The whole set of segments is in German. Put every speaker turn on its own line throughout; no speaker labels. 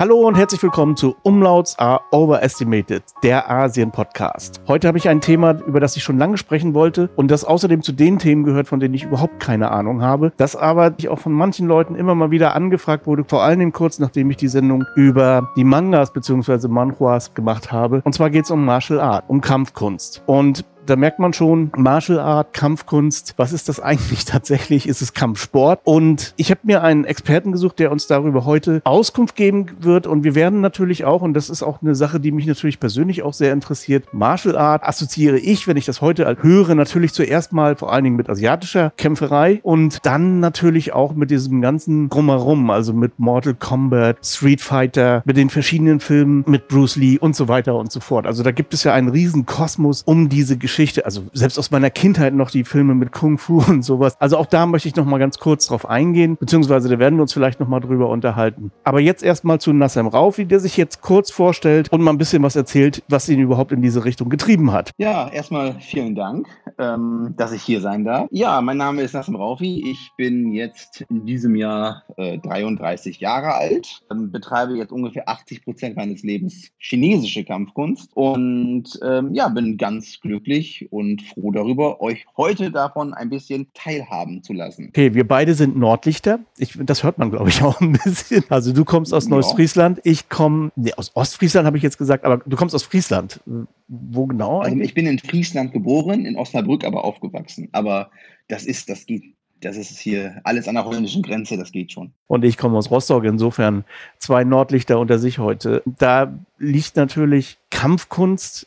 Hallo und herzlich willkommen zu Umlauts are Overestimated, der Asien-Podcast. Heute habe ich ein Thema, über das ich schon lange sprechen wollte und das außerdem zu den Themen gehört, von denen ich überhaupt keine Ahnung habe, das aber ich auch von manchen Leuten immer mal wieder angefragt wurde, vor allen Dingen kurz nachdem ich die Sendung über die Mangas bzw. Manhwas gemacht habe. Und zwar geht es um Martial Art, um Kampfkunst. Und da merkt man schon, Martial Art, Kampfkunst, was ist das eigentlich tatsächlich? Ist es Kampfsport? Und ich habe mir einen Experten gesucht, der uns darüber heute Auskunft geben wird. Und wir werden natürlich auch, und das ist auch eine Sache, die mich natürlich persönlich auch sehr interessiert, Martial Art assoziiere ich, wenn ich das heute höre, natürlich zuerst mal vor allen Dingen mit asiatischer Kämpferei und dann natürlich auch mit diesem ganzen Drumherum, also mit Mortal Kombat, Street Fighter, mit den verschiedenen Filmen, mit Bruce Lee und so weiter und so fort. Also da gibt es ja einen riesen Kosmos um diese Geschichte Geschichte, also selbst aus meiner Kindheit noch die Filme mit Kung Fu und sowas. Also auch da möchte ich noch mal ganz kurz drauf eingehen, beziehungsweise da werden wir uns vielleicht noch mal drüber unterhalten. Aber jetzt erstmal zu Nassem Raufi, der sich jetzt kurz vorstellt und mal ein bisschen was erzählt, was ihn überhaupt in diese Richtung getrieben hat.
Ja, erstmal vielen Dank, ähm, dass ich hier sein darf. Ja, mein Name ist Nassem Raufi. Ich bin jetzt in diesem Jahr äh, 33 Jahre alt, ähm, betreibe jetzt ungefähr 80 Prozent meines Lebens chinesische Kampfkunst und ähm, ja, bin ganz glücklich glücklich und froh darüber, euch heute davon ein bisschen teilhaben zu lassen.
Okay, wir beide sind Nordlichter. Ich, das hört man, glaube ich, auch ein bisschen. Also du kommst aus ja. Ich komme, nee, aus Ostfriesland habe ich jetzt gesagt, aber du kommst aus Friesland. Wo genau?
Also ich bin in Friesland geboren, in Osnabrück aber aufgewachsen. Aber das ist, das geht das ist hier alles an der holländischen Grenze, das geht schon.
Und ich komme aus Rostock, insofern zwei Nordlichter unter sich heute. Da liegt natürlich Kampfkunst.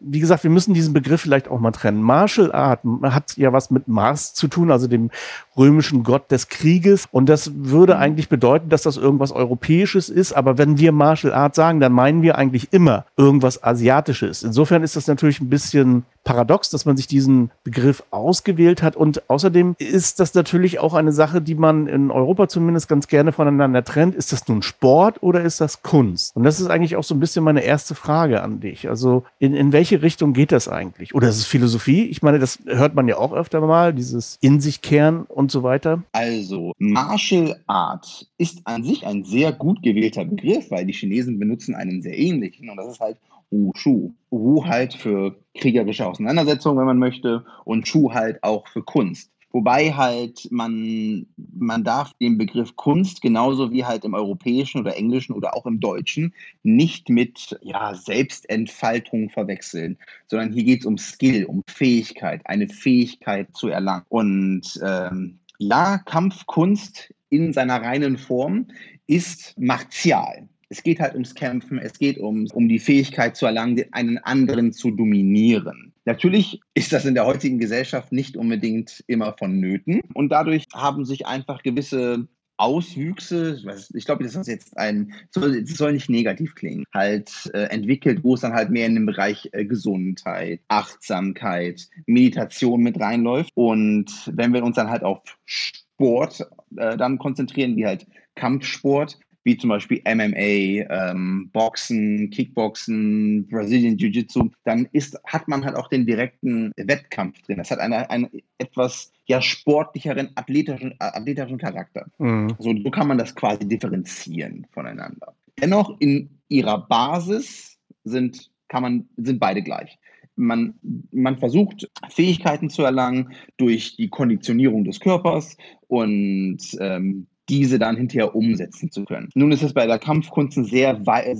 Wie gesagt, wir müssen diesen Begriff vielleicht auch mal trennen. Martial Art hat ja was mit Mars zu tun, also dem römischen Gott des Krieges. Und das würde mhm. eigentlich bedeuten, dass das irgendwas Europäisches ist. Aber wenn wir Martial Art sagen, dann meinen wir eigentlich immer irgendwas Asiatisches. Insofern ist das natürlich ein bisschen paradox, dass man sich diesen Begriff ausgewählt hat. Und außerdem ist das natürlich auch eine Sache, die man in Europa zumindest ganz gerne voneinander trennt. Ist das nun Sport oder ist das Kunst? Und das ist eigentlich auch so ein bisschen meine erste Frage an dich. Also in, in welche Richtung geht das eigentlich? Oder ist es Philosophie? Ich meine, das hört man ja auch öfter mal, dieses in sich kehren und so weiter.
Also Martial Art ist an sich ein sehr gut gewählter Begriff, weil die Chinesen benutzen einen sehr ähnlichen und das ist halt Wushu. Wu halt für kriegerische Auseinandersetzungen, wenn man möchte, und Shu halt auch für Kunst. Wobei halt man, man darf den Begriff Kunst genauso wie halt im Europäischen oder Englischen oder auch im Deutschen nicht mit ja, Selbstentfaltung verwechseln, sondern hier geht es um Skill, um Fähigkeit, eine Fähigkeit zu erlangen. Und ähm, ja, Kampfkunst in seiner reinen Form ist martial. Es geht halt ums Kämpfen, es geht um, um die Fähigkeit zu erlangen, einen anderen zu dominieren. Natürlich ist das in der heutigen Gesellschaft nicht unbedingt immer vonnöten und dadurch haben sich einfach gewisse Auswüchse, ich glaube, das ist jetzt ein, das soll nicht negativ klingen, halt äh, entwickelt, wo es dann halt mehr in den Bereich äh, Gesundheit, Achtsamkeit, Meditation mit reinläuft. Und wenn wir uns dann halt auf Sport äh, dann konzentrieren, wie halt Kampfsport, wie zum Beispiel MMA, ähm, Boxen, Kickboxen, Brazilian Jiu-Jitsu, dann ist, hat man halt auch den direkten Wettkampf drin. Das hat eine, einen etwas ja, sportlicheren, athletischen, äh, athletischen Charakter. Mhm. So, so kann man das quasi differenzieren voneinander. Dennoch in ihrer Basis sind, kann man, sind beide gleich. Man, man, versucht, Fähigkeiten zu erlangen durch die Konditionierung des Körpers und ähm, diese dann hinterher umsetzen zu können. Nun ist es bei der Kampfkunst ein sehr weit,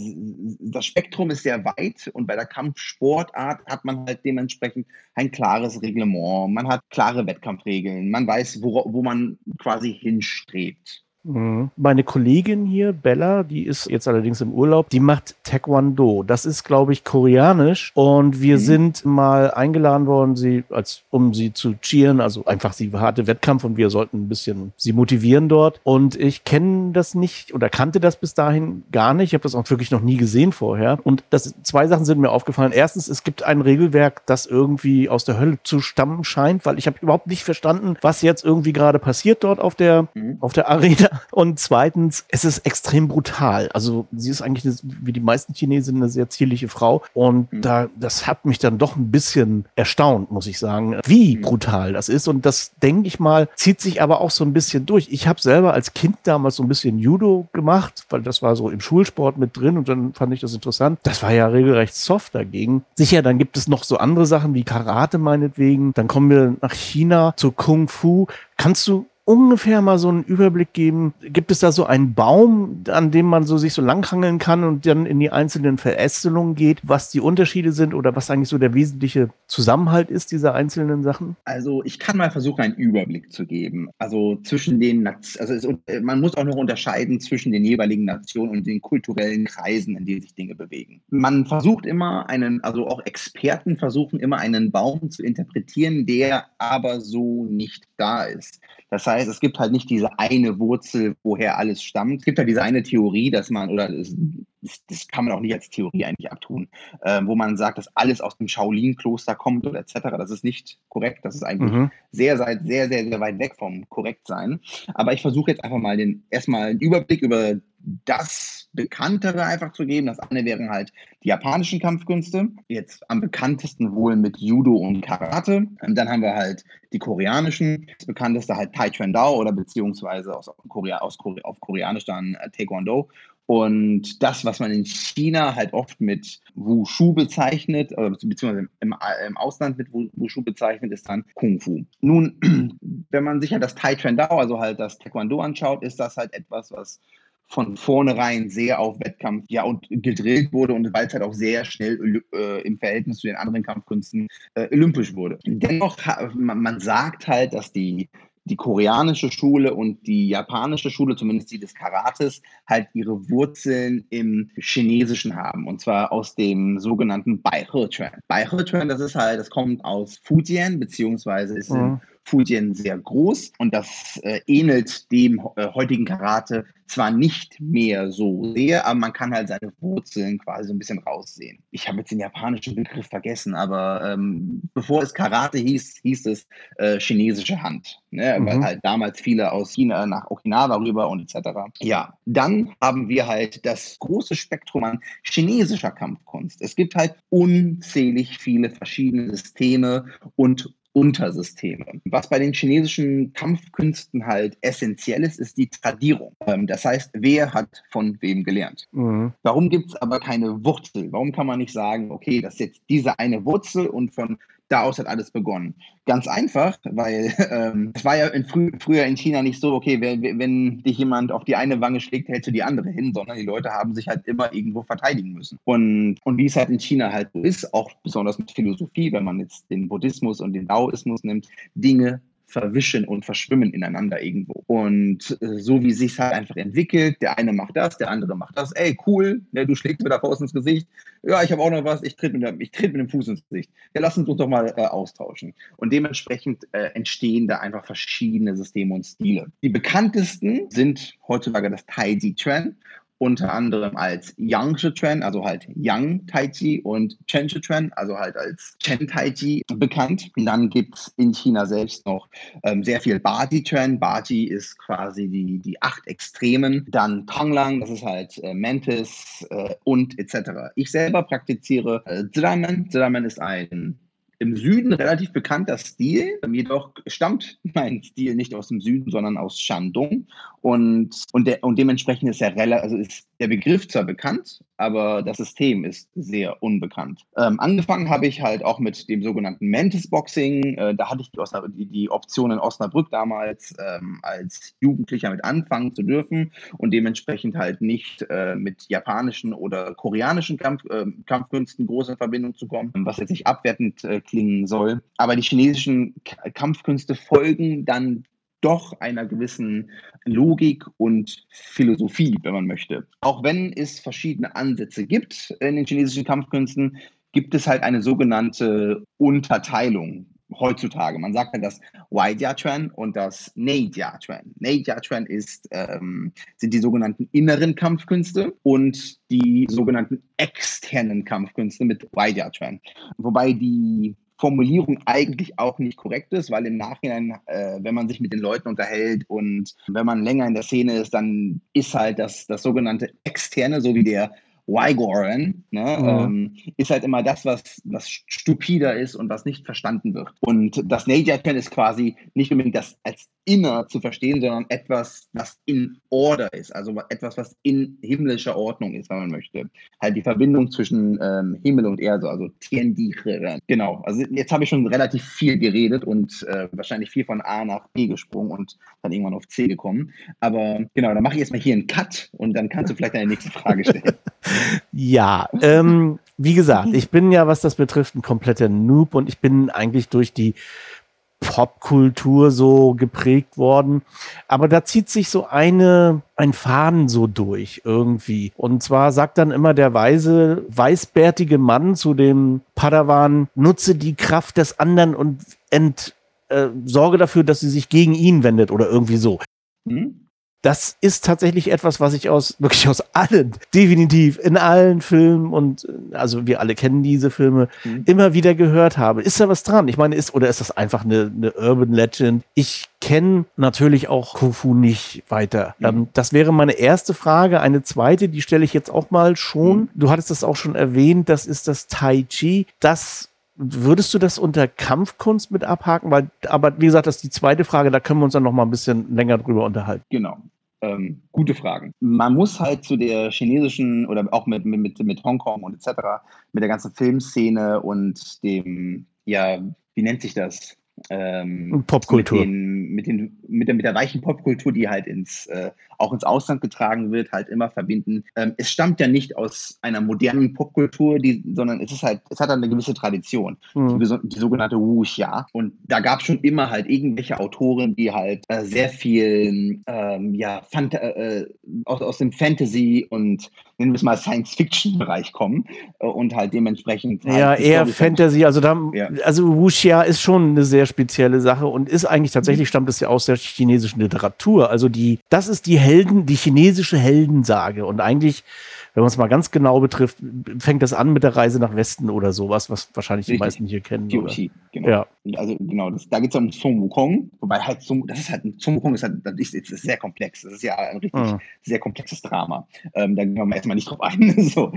das Spektrum ist sehr weit und bei der Kampfsportart hat man halt dementsprechend ein klares Reglement, man hat klare Wettkampfregeln, man weiß, wo, wo man quasi hinstrebt.
Mhm. Meine Kollegin hier, Bella, die ist jetzt allerdings im Urlaub, die macht Taekwondo. Das ist, glaube ich, koreanisch. Und wir mhm. sind mal eingeladen worden, sie, als, um sie zu cheeren. Also einfach, sie hatte Wettkampf und wir sollten ein bisschen sie motivieren dort. Und ich kenne das nicht oder kannte das bis dahin gar nicht. Ich habe das auch wirklich noch nie gesehen vorher. Und das, zwei Sachen sind mir aufgefallen. Erstens, es gibt ein Regelwerk, das irgendwie aus der Hölle zu stammen scheint, weil ich habe überhaupt nicht verstanden, was jetzt irgendwie gerade passiert dort auf der, mhm. auf der Arena Und zweitens, es ist extrem brutal. Also sie ist eigentlich wie die meisten Chinesen eine sehr zierliche Frau. Und mhm. da, das hat mich dann doch ein bisschen erstaunt, muss ich sagen, wie mhm. brutal das ist. Und das, denke ich mal, zieht sich aber auch so ein bisschen durch. Ich habe selber als Kind damals so ein bisschen Judo gemacht, weil das war so im Schulsport mit drin und dann fand ich das interessant. Das war ja regelrecht soft dagegen. Sicher, dann gibt es noch so andere Sachen wie Karate meinetwegen. Dann kommen wir nach China zu Kung Fu. Kannst du ungefähr mal so einen Überblick geben? Gibt es da so einen Baum, an dem man so sich so langhangeln kann und dann in die einzelnen Verästelungen geht, was die Unterschiede sind oder was eigentlich so der wesentliche Zusammenhalt ist dieser einzelnen Sachen?
Also ich kann mal versuchen, einen Überblick zu geben. Also zwischen den, also es, man muss auch noch unterscheiden zwischen den jeweiligen Nationen und den kulturellen Kreisen, in denen sich Dinge bewegen. Man versucht immer einen, also auch Experten versuchen immer einen Baum zu interpretieren, der aber so nicht da ist. Das heißt, es gibt halt nicht diese eine Wurzel, woher alles stammt. Es gibt halt diese eine Theorie, dass man, oder das, das kann man auch nicht als Theorie eigentlich abtun, äh, wo man sagt, dass alles aus dem Shaolin-Kloster kommt oder etc. Das ist nicht korrekt. Das ist eigentlich mhm. sehr, sehr, sehr, sehr weit weg vom Korrektsein. Aber ich versuche jetzt einfach mal den erstmal einen Überblick über das Bekanntere einfach zu geben. Das eine wären halt die japanischen Kampfkünste. Jetzt am bekanntesten wohl mit Judo und Karate. Und dann haben wir halt die koreanischen. Das bekannteste halt Taekwondo oder beziehungsweise aus Korea, aus Korea, auf Koreanisch dann äh, Taekwondo. Und das, was man in China halt oft mit Wushu bezeichnet, beziehungsweise im, im Ausland mit Wushu bezeichnet, ist dann Kung Fu. Nun, wenn man sich halt das Taekwondo, also halt das Taekwondo anschaut, ist das halt etwas, was von vornherein sehr auf Wettkampf ja und gedrillt wurde und weil es halt auch sehr schnell äh, im Verhältnis zu den anderen Kampfkünsten äh, olympisch wurde. Dennoch, man, man sagt halt, dass die die koreanische Schule und die japanische Schule, zumindest die des Karates, halt ihre Wurzeln im Chinesischen haben. Und zwar aus dem sogenannten Bai He Chuan. Bai He Chuan, das ist halt, das kommt aus Fujian, beziehungsweise ist mhm. in Fujien sehr groß und das äh, ähnelt dem äh, heutigen Karate zwar nicht mehr so sehr, aber man kann halt seine Wurzeln quasi so ein bisschen raussehen. Ich habe jetzt den japanischen Begriff vergessen, aber ähm, bevor es Karate hieß, hieß es äh, chinesische Hand, ne? Mhm. weil halt damals viele aus China nach Okinawa rüber und etc. Ja, dann haben wir halt das große Spektrum an chinesischer Kampfkunst. Es gibt halt unzählig viele verschiedene Systeme und Untersysteme. Was bei den chinesischen Kampfkünsten halt essentiell ist, ist die Tradierung. Ähm, das heißt, wer hat von wem gelernt. Mhm. Warum gibt es aber keine Wurzel? Warum kann man nicht sagen, okay, das ist jetzt diese eine Wurzel und von daraus hat alles begonnen. Ganz einfach, weil ähm, es war ja in frü früher in China nicht so, okay, wenn, wenn dich jemand auf die eine Wange schlägt, hältst du die andere hin, sondern die Leute haben sich halt immer irgendwo verteidigen müssen. Und, und wie es halt in China halt so ist, auch besonders mit Philosophie, wenn man jetzt den Buddhismus und den Daoismus nimmt, Dinge verwischen und verschwimmen ineinander irgendwo. Und äh, so wie sich halt einfach entwickelt, der eine macht das, der andere macht das, ey, cool, ne, du schlägst mir da Faust ins Gesicht, ja, ich habe auch noch was, ich tritt mit, dem, ich tritt mit dem Fuß ins Gesicht. Ja, lass uns doch mal äh, austauschen. Und dementsprechend äh, entstehen da einfach verschiedene Systeme und Stile. Die bekanntesten sind heutzutage das Taiji Chuan unter anderem als Yang Chuan, also halt Yang Tai Chi und Chen Chuan, also halt als Chen Tai Chi bekannt. Und dann gibt es in China selbst noch ähm, sehr viel Baji Chuan. Baji ist quasi die, die acht Extremen. Dann Tonglang, das ist halt äh, Mantis äh, und etc. Ich selber praktiziere äh, Ziramen. Ziramen ist ein im Süden relativ bekannter Stil. Jedoch stammt mein Stil nicht aus dem Süden, sondern aus Shandong. Und, und, der, und dementsprechend ist, er also ist der Begriff zwar bekannt, aber das System ist sehr unbekannt. Ähm, angefangen habe ich halt auch mit dem sogenannten Mantis Boxing. Äh, da hatte ich die, die, die, Option in Osnabrück damals ähm, als Jugendlicher mit anfangen zu dürfen und dementsprechend halt nicht äh, mit japanischen oder koreanischen Kampf, äh, Kampfkünsten groß in Verbindung zu kommen, was jetzt nicht abwertend äh, klingen soll. Aber die chinesischen K Kampfkünste folgen dann doch einer gewissen Logik und Philosophie, wenn man möchte. Auch wenn es verschiedene Ansätze gibt in den chinesischen Kampfkünsten, gibt es halt eine sogenannte Unterteilung heutzutage. Man sagt ja das Waijiachuan und das Neijiachuan. Neijiachuan ist, ähm, sind die sogenannten inneren Kampfkünste und die sogenannten externen Kampfkünste mit Waijiachuan. Wobei die Formulierung eigentlich auch nicht korrekt ist, weil im Nachhinein, äh, wenn man sich mit den Leuten unterhält und wenn man länger in der Szene ist, dann ist halt das, das sogenannte Externe, so wie der Wygoran, ne, mhm. ähm, ist halt immer das, was, was stupider ist und was nicht verstanden wird. Und das Nature ist quasi nicht unbedingt das als inner zu verstehen, sondern etwas, was in Order ist, also etwas, was in himmlischer Ordnung ist, wenn man möchte. Halt die Verbindung zwischen ähm, Himmel und Erde, also Tiendichere. Genau, also jetzt habe ich schon relativ viel geredet und äh, wahrscheinlich viel von A nach B gesprungen und dann irgendwann auf C gekommen. Aber genau, dann mache ich jetzt mal hier einen Cut und dann kannst du vielleicht deine nächste Frage stellen.
ja, ähm, wie gesagt, ich bin ja, was das betrifft, ein kompletter Noob und ich bin eigentlich durch die Popkultur so geprägt worden. Aber da zieht sich so eine, ein Faden so durch irgendwie. Und zwar sagt dann immer der weise, weißbärtige Mann zu dem Padawan, nutze die Kraft des anderen und ent, äh, sorge dafür, dass sie sich gegen ihn wendet oder irgendwie so. Mhm das ist tatsächlich etwas, was ich aus, wirklich aus allen, definitiv in allen Filmen und, also wir alle kennen diese Filme, mhm. immer wieder gehört habe. Ist da was dran? Ich meine, ist, oder ist das einfach eine, eine Urban Legend? Ich kenne natürlich auch Kufu nicht weiter. Mhm. Ähm, das wäre meine erste Frage. Eine zweite, die stelle ich jetzt auch mal schon. Mhm. Du hattest das auch schon erwähnt, das ist das Tai Chi. Das Würdest du das unter Kampfkunst mit abhaken? Weil, aber wie gesagt, das ist die zweite Frage, da können wir uns dann noch mal ein bisschen länger drüber unterhalten.
Genau. Ähm, gute Fragen. Man muss halt zu der chinesischen oder auch mit, mit, mit Hongkong und etc., mit der ganzen Filmszene und dem, ja, wie nennt sich das?
Ähm, Popkultur.
Mit, den, mit, den, mit, der, mit der weichen Popkultur, die halt ins, äh, auch ins Ausland getragen wird, halt immer verbinden. Ähm, es stammt ja nicht aus einer modernen Popkultur, die, sondern es ist halt, es hat eine gewisse Tradition, mhm. die, die, sogenannte Wuxia. Und da gab es schon immer halt irgendwelche Autoren, die halt äh, sehr viel ähm, ja, Fant äh, aus, aus dem Fantasy und nennen wir es mal Science-Fiction-Bereich kommen äh, und halt dementsprechend. Halt
ja, eher Fantasy. Also, da, ja. also Wuxia ist schon eine sehr spezielle Sache und ist eigentlich tatsächlich, mhm. stammt es ja aus der chinesischen Literatur. Also die, das ist die Helden, die chinesische Heldensage und eigentlich wenn man es mal ganz genau betrifft, fängt das an mit der Reise nach Westen oder sowas, was wahrscheinlich Richtig. die meisten hier kennen.
Kyoshi, genau. Ja. Also genau, das, da geht es um Sun Wukong, wobei halt Sun, das ist halt, Sun Wukong ist halt, das ist, ist sehr komplex. Das ist ja ein richtig mhm. sehr komplexes Drama. Ähm, da gehen wir erstmal nicht drauf ein, so,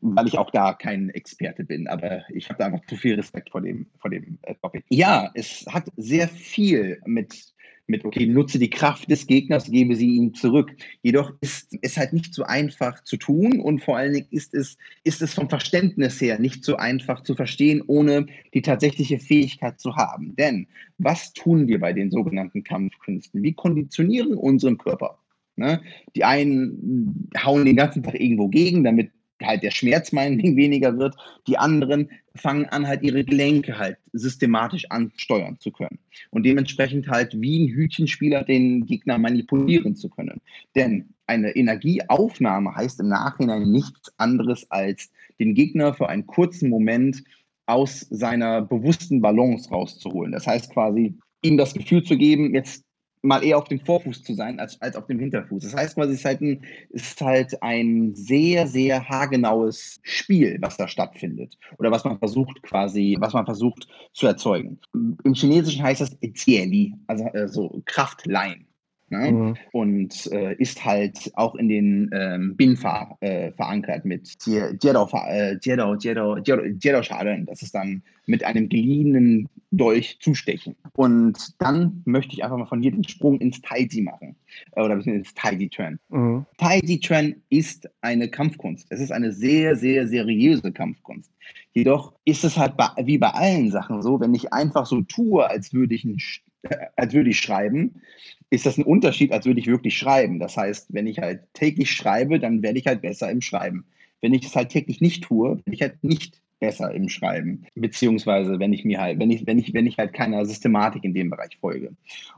weil ich auch da kein Experte bin, aber ich habe da einfach zu viel Respekt vor dem, vor dem äh, Topic. Ja, es hat sehr viel mit mit, okay, nutze die Kraft des Gegners, gebe sie ihm zurück. Jedoch ist es halt nicht so einfach zu tun und vor allen Dingen ist es, ist es vom Verständnis her nicht so einfach zu verstehen, ohne die tatsächliche Fähigkeit zu haben. Denn was tun wir bei den sogenannten Kampfkünsten? Wir konditionieren unseren Körper. Ne? Die einen hauen den ganzen Tag irgendwo gegen, damit halt der Schmerz meinetwegen weniger wird. Die anderen fangen an, halt ihre Gelenke halt systematisch ansteuern zu können. Und dementsprechend halt wie ein Hütchenspieler den Gegner manipulieren zu können. Denn eine Energieaufnahme heißt im Nachhinein nichts anderes als den Gegner für einen kurzen Moment aus seiner bewussten Balance rauszuholen. Das heißt quasi, ihm das Gefühl zu geben, jetzt mal eher auf dem Vorfuß zu sein als, als auf dem Hinterfuß. Das heißt es ist, halt ein, ist halt ein sehr, sehr haargenaues Spiel, was da stattfindet. Oder was man versucht quasi, was man versucht zu erzeugen. Im Chinesischen heißt das Jieli, also äh, so Kraftleihen. Ne? Mhm. Und äh, ist halt auch in den ähm, Binfa äh, verankert mit Jiedao-Scharen. Äh, das ist dann mit einem geliehenen Dolch zustechen. Und dann möchte ich einfach mal von hier den Sprung ins Taiji machen. Äh, oder ins Taiji-Turn. Mhm. Taiji-Turn ist eine Kampfkunst. Es ist eine sehr, sehr seriöse Kampfkunst. Jedoch ist es halt wie bei allen Sachen so, wenn ich einfach so tue, als würde ich, ein, als würde ich schreiben, ist das ein Unterschied, als würde ich wirklich schreiben. Das heißt, wenn ich halt täglich schreibe, dann werde ich halt besser im Schreiben. Wenn ich es halt täglich nicht tue, bin ich halt nicht besser im Schreiben. Beziehungsweise wenn ich mir halt, wenn ich, wenn ich, wenn ich halt keiner Systematik in dem Bereich folge.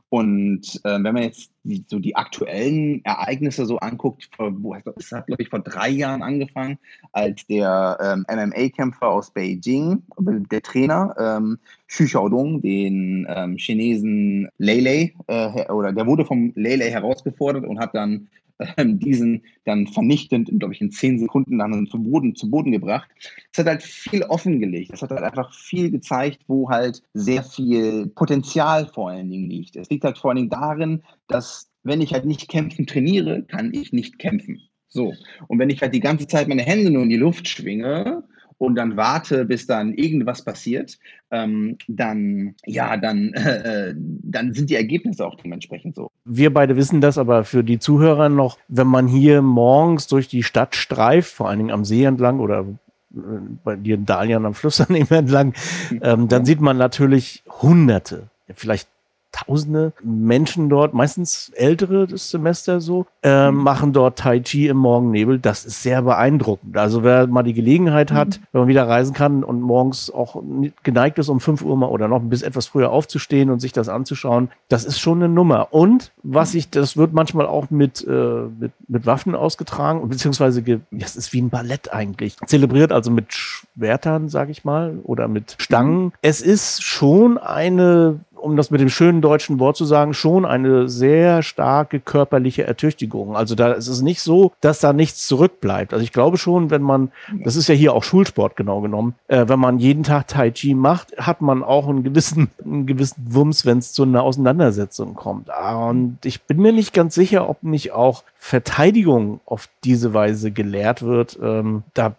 Und äh, wenn man jetzt die, so die aktuellen Ereignisse so anguckt, vor, wo, es hat, glaube ich, vor drei Jahren angefangen, als der ähm, MMA-Kämpfer aus Beijing, der Trainer, ähm, Xu Xiaodong, den ähm, Chinesen Lei Lei, äh, oder der wurde vom Lei Lei herausgefordert und hat dann diesen dann vernichtend, glaube ich, in zehn Sekunden dann zu Boden, zu Boden gebracht. Es hat halt viel offengelegt. Es hat halt einfach viel gezeigt, wo halt sehr viel Potenzial vor allen Dingen liegt. Es liegt halt vor allen Dingen darin, dass wenn ich halt nicht kämpfen trainiere, kann ich nicht kämpfen. So. Und wenn ich halt die ganze Zeit meine Hände nur in die Luft schwinge und dann warte, bis dann irgendwas passiert, ähm, dann, ja, dann, äh, dann sind die Ergebnisse auch dementsprechend so.
Wir beide wissen das, aber für die Zuhörer noch, wenn man hier morgens durch die Stadt streift, vor allen Dingen am See entlang oder äh, bei dir in Dalian am Fluss daneben entlang, ähm, dann sieht man natürlich Hunderte, vielleicht tausende Menschen dort, meistens ältere das Semester so, äh, machen dort Tai Chi im Morgennebel. Das ist sehr beeindruckend. Also wer mal die Gelegenheit hat, mhm. wenn man wieder reisen kann und morgens auch geneigt ist, um 5 Uhr mal oder noch bis etwas früher aufzustehen und sich das anzuschauen, das ist schon eine Nummer. Und was ich, das wird manchmal auch mit, äh, mit, mit Waffen ausgetragen, beziehungsweise das ist wie ein Ballett eigentlich. Zelebriert also mit Schwertern, sag ich mal, oder mit Stangen. Mhm. Es ist schon eine um das mit dem schönen deutschen Wort zu sagen, schon eine sehr starke körperliche Ertüchtigung. Also da ist es nicht so, dass da nichts zurückbleibt. Also ich glaube schon, wenn man, das ist ja hier auch Schulsport genau genommen, äh, wenn man jeden Tag Tai Chi macht, hat man auch einen gewissen, einen gewissen Wumms, wenn es zu einer Auseinandersetzung kommt. Ah, und ich bin mir nicht ganz sicher, ob nicht auch Verteidigung auf diese Weise gelehrt wird. Ähm, da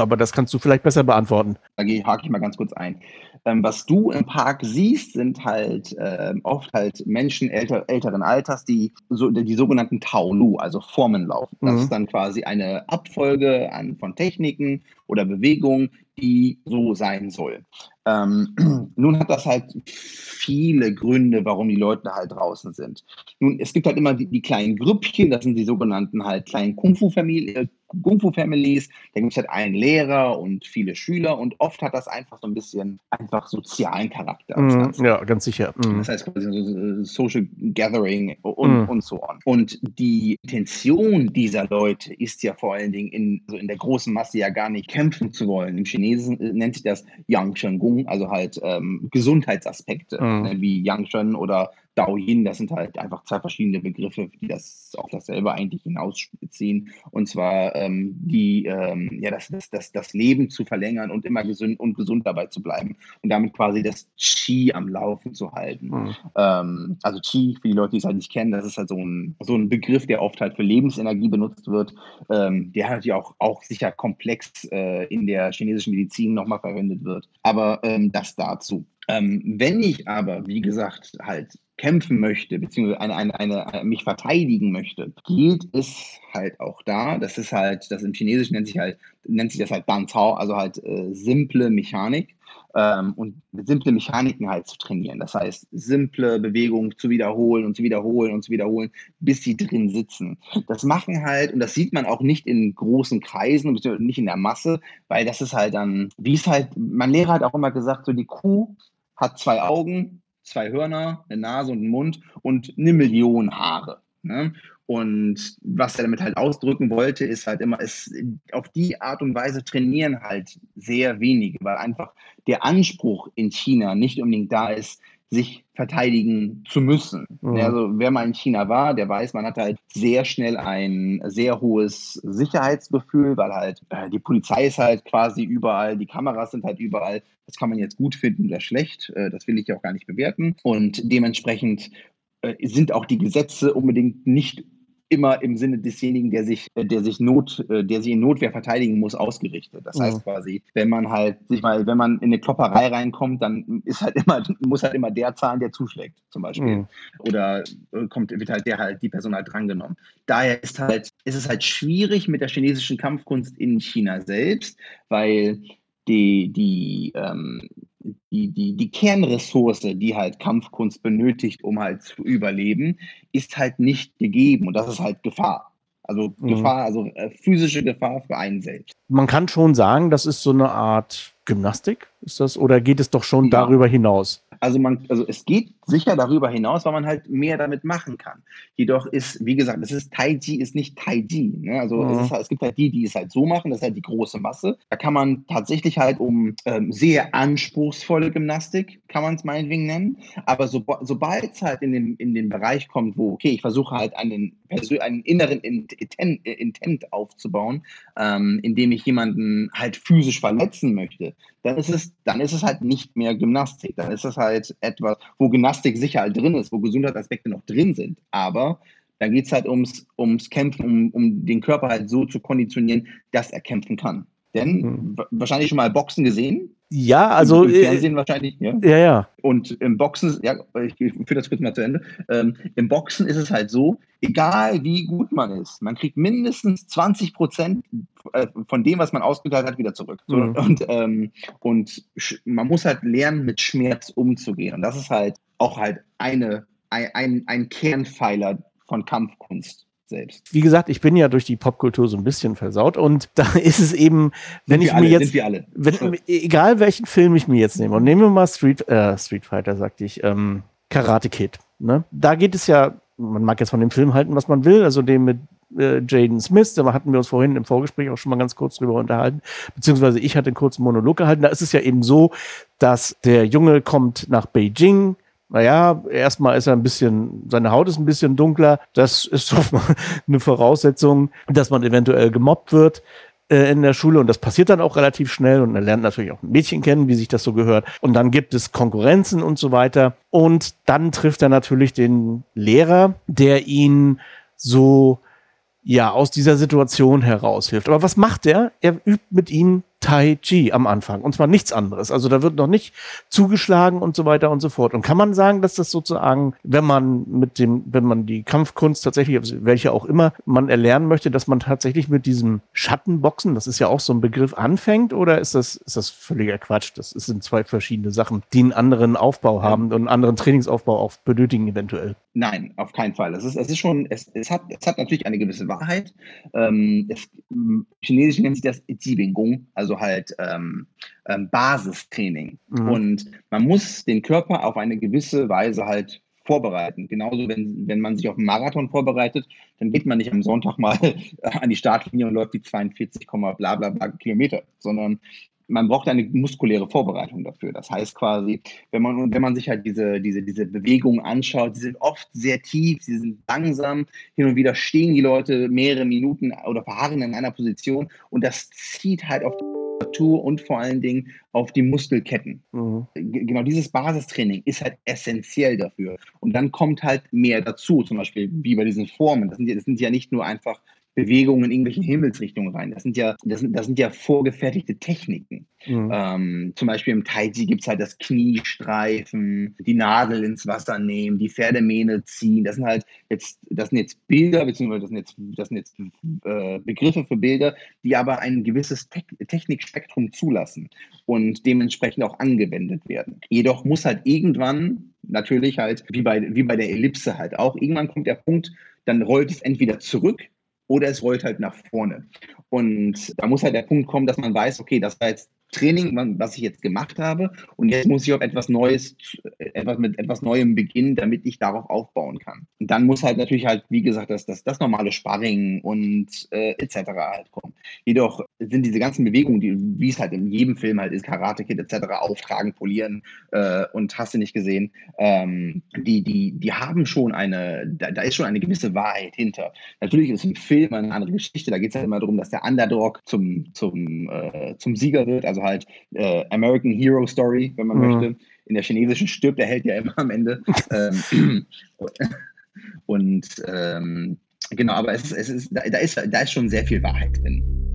aber das kannst du vielleicht besser beantworten.
Da hake ich mal ganz kurz ein. Ähm, was du im Park siehst, sind halt äh, oft halt Menschen älter, älteren Alters, die so, die sogenannten Taolu, also Formen laufen. Das mhm. ist dann quasi eine Abfolge an, von Techniken oder Bewegungen, die so sein soll. Ähm, nun hat das halt viele Gründe, warum die Leute halt draußen sind. Nun, es gibt halt immer die, die kleinen Grüppchen, das sind die sogenannten halt kleinen Kung-Fu-Familien, Kung Fu Families, da gibt es halt einen Lehrer und viele Schüler und oft hat das einfach so ein bisschen einfach sozialen Charakter.
Mm, ja, ganz sicher.
Mm. Das heißt quasi so Social Gathering und, mm. und so on. Und die Intention dieser Leute ist ja vor allen Dingen in, also in der großen Masse ja gar nicht kämpfen zu wollen. Im Chinesen äh, nennt sich das Yang Shen Gong, also halt ähm, Gesundheitsaspekte, mm. ne, wie Yang Shen oder Daoyin, das sind halt einfach zwei verschiedene Begriffe, die das auf dasselbe eigentlich hinausziehen. Und zwar ähm, die, ähm, ja, das, das, das, das Leben zu verlängern und immer gesund und gesund dabei zu bleiben und damit quasi das Qi am Laufen zu halten. Mhm. Ähm, also Qi, für die Leute, die es halt nicht kennen, das ist halt so ein, so ein Begriff, der oft halt für Lebensenergie benutzt wird. Ähm, der halt ja auch, auch sicher komplex äh, in der chinesischen Medizin nochmal verwendet wird. Aber ähm, das dazu. Ähm, wenn ich aber, wie gesagt, halt kämpfen möchte, beziehungsweise eine, eine, eine, eine, mich verteidigen möchte, gilt es halt auch da. Das ist halt, das im Chinesischen nennt sich halt, nennt sich das halt Banzhao, also halt äh, simple Mechanik. Ähm, und simple Mechaniken halt zu trainieren. Das heißt, simple Bewegungen zu wiederholen und zu wiederholen und zu wiederholen, bis sie drin sitzen. Das machen halt, und das sieht man auch nicht in großen Kreisen, nicht in der Masse, weil das ist halt dann, wie es halt, mein Lehrer hat auch immer gesagt, so die Kuh hat zwei Augen, zwei Hörner, eine Nase und einen Mund und eine Million Haare. Ne? Und was er damit halt ausdrücken wollte, ist halt immer, es, auf die Art und Weise trainieren halt sehr wenige, weil einfach der Anspruch in China nicht unbedingt da ist, sich verteidigen zu müssen. Mhm. Also wer mal in China war, der weiß, man hat halt sehr schnell ein sehr hohes Sicherheitsgefühl, weil halt äh, die Polizei ist halt quasi überall, die Kameras sind halt überall. Das kann man jetzt gut finden oder schlecht, äh, das will ich auch gar nicht bewerten. Und dementsprechend äh, sind auch die Gesetze unbedingt nicht immer im Sinne desjenigen, der sich, äh, der sich Not, äh, der sich in Notwehr verteidigen muss, ausgerichtet. Das heißt quasi, wenn man halt sich mal, wenn man in eine Klopperei reinkommt, dann ist halt immer, muss halt immer der zahlen, der zuschlägt, zum Beispiel. Mhm. Oder äh, kommt, wird halt der halt die Person halt drangenommen. Daher ist halt, ist es halt schwierig mit der chinesischen Kampfkunst in China selbst, weil die, die, ähm, die, die, die Kernressource, die halt Kampfkunst benötigt, um halt zu überleben, ist halt nicht gegeben. Und das ist halt Gefahr. Also mhm. Gefahr, also äh, physische Gefahr für einen selbst.
Man kann schon sagen, das ist so eine Art Gymnastik, ist das? Oder geht es doch schon ja. darüber hinaus?
Also man, also es geht sicher darüber hinaus, weil man halt mehr damit machen kann. Jedoch ist, wie gesagt, es ist Taiji ist nicht Taiji. Ne? Also mhm. es, halt, es, gibt halt die, die es halt so machen, das ist halt die große Masse. Da kann man tatsächlich halt um ähm, sehr anspruchsvolle Gymnastik, kann man es meinetwegen nennen. Aber so, sobald es halt in den, in den Bereich kommt, wo, okay, ich versuche halt einen, einen inneren Intent, Intent aufzubauen, ähm, indem ich jemanden halt physisch verletzen möchte, dann ist es, dann ist es halt nicht mehr Gymnastik. Dann ist es halt etwas, wo Gymnastik sicher halt drin ist, wo Gesundheitsaspekte noch drin sind. Aber dann geht es halt ums, ums Kämpfen, um, um den Körper halt so zu konditionieren, dass er kämpfen kann. Denn hm. wahrscheinlich schon mal Boxen gesehen.
Ja, also.
Im Fernsehen äh, wahrscheinlich, ja.
Ja, ja.
Und im Boxen, ja, ich, ich führe das kurz mal zu Ende. Ähm, Im Boxen ist es halt so, egal wie gut man ist, man kriegt mindestens 20 Prozent äh, von dem, was man ausgeteilt hat, wieder zurück. So, mhm. und, ähm, und man muss halt lernen, mit Schmerz umzugehen. Und das ist halt auch halt eine, ein, ein, ein Kernpfeiler von Kampfkunst selbst.
Wie gesagt, ich bin ja durch die Popkultur so ein bisschen versaut und da ist es eben, wenn sind ich mir alle, jetzt, wenn, egal welchen Film ich mir jetzt nehme und nehmen wir mal Street, äh, Street Fighter, sagte ich, ähm, Karate Kid. Ne? Da geht es ja, man mag jetzt von dem Film halten, was man will, also dem mit äh, Jaden Smith, da hatten wir uns vorhin im Vorgespräch auch schon mal ganz kurz drüber unterhalten, beziehungsweise ich hatte einen kurzen Monolog gehalten. Da ist es ja eben so, dass der Junge kommt nach Beijing, naja, erstmal ist er ein bisschen, seine Haut ist ein bisschen dunkler. Das ist doch eine Voraussetzung, dass man eventuell gemobbt wird äh, in der Schule und das passiert dann auch relativ schnell und er lernt natürlich auch ein Mädchen kennen, wie sich das so gehört. Und dann gibt es Konkurrenzen und so weiter. Und dann trifft er natürlich den Lehrer, der ihn so ja aus dieser Situation heraushilft. Aber was macht er? Er übt mit ihnen Tai Chi am Anfang. Und zwar nichts anderes. Also da wird noch nicht zugeschlagen und so weiter und so fort. Und kann man sagen, dass das sozusagen, wenn man mit dem, wenn man die Kampfkunst tatsächlich, welche auch immer, man erlernen möchte, dass man tatsächlich mit diesem Schattenboxen, das ist ja auch so ein Begriff, anfängt? Oder ist das, ist das völliger Quatsch? Das sind zwei verschiedene Sachen, die einen anderen Aufbau haben und einen anderen Trainingsaufbau auch benötigen eventuell.
Nein, auf keinen Fall. Es ist, es ist schon, es, es, hat, es hat natürlich eine gewisse Wahrheit. Ähm, es, Chinesisch nennt sich das Jibingong, also halt ähm, ähm, Basistraining. Mhm. Und man muss den Körper auf eine gewisse Weise halt vorbereiten. Genauso, wenn, wenn man sich auf einen Marathon vorbereitet, dann geht man nicht am Sonntag mal an die Startlinie und läuft die 42, bla bla bla Kilometer, sondern man braucht eine muskuläre Vorbereitung dafür. Das heißt quasi, wenn man, wenn man sich halt diese, diese, diese Bewegungen anschaut, die sind oft sehr tief, sie sind langsam, hin und wieder stehen die Leute mehrere Minuten oder verharren in einer Position und das zieht halt auf die Muskulatur und vor allen Dingen auf die Muskelketten. Mhm. Genau dieses Basistraining ist halt essentiell dafür. Und dann kommt halt mehr dazu, zum Beispiel wie bei diesen Formen. Das sind, das sind ja nicht nur einfach Bewegungen in irgendwelchen Himmelsrichtungen rein. Das sind ja, das sind, das sind ja vorgefertigte Techniken. Mhm. Ähm, zum Beispiel im Tai Chi gibt es halt das Kniestreifen, die Nadel ins Wasser nehmen, die Pferdemähne ziehen. Das sind halt jetzt, das sind jetzt Bilder, beziehungsweise das sind jetzt, das sind jetzt äh, Begriffe für Bilder, die aber ein gewisses Te Technikspektrum zulassen und dementsprechend auch angewendet werden. Jedoch muss halt irgendwann natürlich halt, wie bei, wie bei der Ellipse halt auch, irgendwann kommt der Punkt, dann rollt es entweder zurück oder es rollt halt nach vorne. Und da muss halt der Punkt kommen, dass man weiß, okay, das war jetzt Training, was ich jetzt gemacht habe. Und jetzt muss ich auf etwas Neues, etwas mit etwas Neuem beginnen, damit ich darauf aufbauen kann. Und dann muss halt natürlich halt, wie gesagt, das, das, das normale Sparring und äh, etc. halt kommen. Jedoch sind diese ganzen Bewegungen, die, wie es halt in jedem Film halt ist, Karate Kid etc., auftragen, polieren äh, und hast du nicht gesehen, ähm, die, die, die haben schon eine, da, da, ist schon eine gewisse Wahrheit hinter. Natürlich ist ein Film eine andere Geschichte, da geht es halt immer darum, dass der Underdog zum, zum, äh, zum Sieger wird, also also halt äh, American Hero Story, wenn man mhm. möchte. In der chinesischen stirbt der Held ja immer am Ende. ähm, und ähm, genau, aber es ist, es ist, da, da, ist, da ist schon sehr viel Wahrheit drin.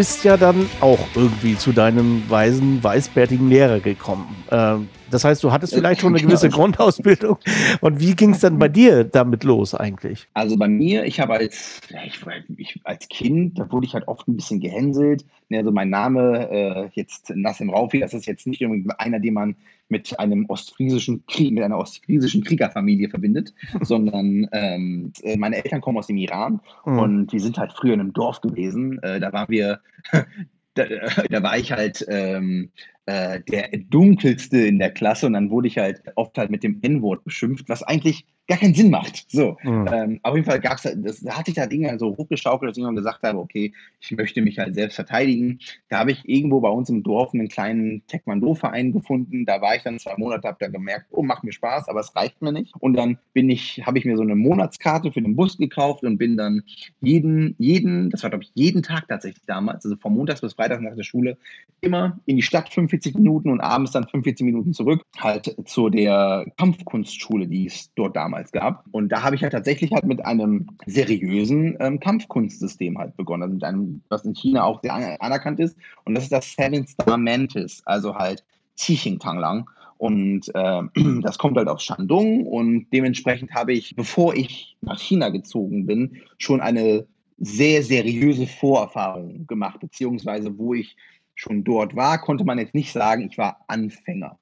Bist ja dann auch irgendwie zu deinem weisen, weißbärtigen Lehrer gekommen. Ähm, das heißt, du hattest vielleicht schon eine gewisse Grundausbildung. Und wie ging es dann bei dir damit los eigentlich?
Also bei mir, ich habe als, ja, ich, ich, als Kind, da wurde ich halt oft ein bisschen gehänselt. Also mein Name, äh, jetzt Nassim Raufi, das ist jetzt nicht irgendwie einer, den man mit einem ostfriesischen Krieg, mit einer ostfriesischen Kriegerfamilie verbindet, sondern ähm, äh, meine Eltern kommen aus dem Iran mhm. und die sind halt früher in einem Dorf gewesen. Äh, da waren wir, da, da, war ich halt ähm, äh, der dunkelste in der Klasse und dann wurde ich halt oft halt mit dem N-Wort beschimpft, was eigentlich gar keinen Sinn macht. So, mhm. ähm, auf jeden Fall gab es, das, da hatte ich halt irgendwann so hochgeschaukelt, dass ich irgendwann gesagt habe, okay, ich möchte mich halt selbst verteidigen. Da habe ich irgendwo bei uns im Dorf einen kleinen Taekwondo-Verein gefunden. Da war ich dann zwei Monate, habe da gemerkt, oh, macht mir Spaß, aber es reicht mir nicht. Und dann bin ich, habe ich mir so eine Monatskarte für den Bus gekauft und bin dann jeden, jeden, das war glaube ich jeden Tag tatsächlich damals, also vom Montags bis Freitag nach der Schule, immer in die Stadt 45 Minuten und abends dann 45 Minuten zurück, halt zu der Kampfkunstschule, die es dort damals gab. Und da habe ich halt tatsächlich halt mit einem seriösen ähm, Kampfkunstsystem halt begonnen. Also mit einem, was in China auch sehr anerkannt ist. Und das ist das Seven Star Mantis, also halt Qixing Tanglang. Und äh, das kommt halt aus Shandong und dementsprechend habe ich, bevor ich nach China gezogen bin, schon eine sehr seriöse Vorerfahrung gemacht, beziehungsweise wo ich schon dort war, konnte man jetzt nicht sagen, ich war Anfänger.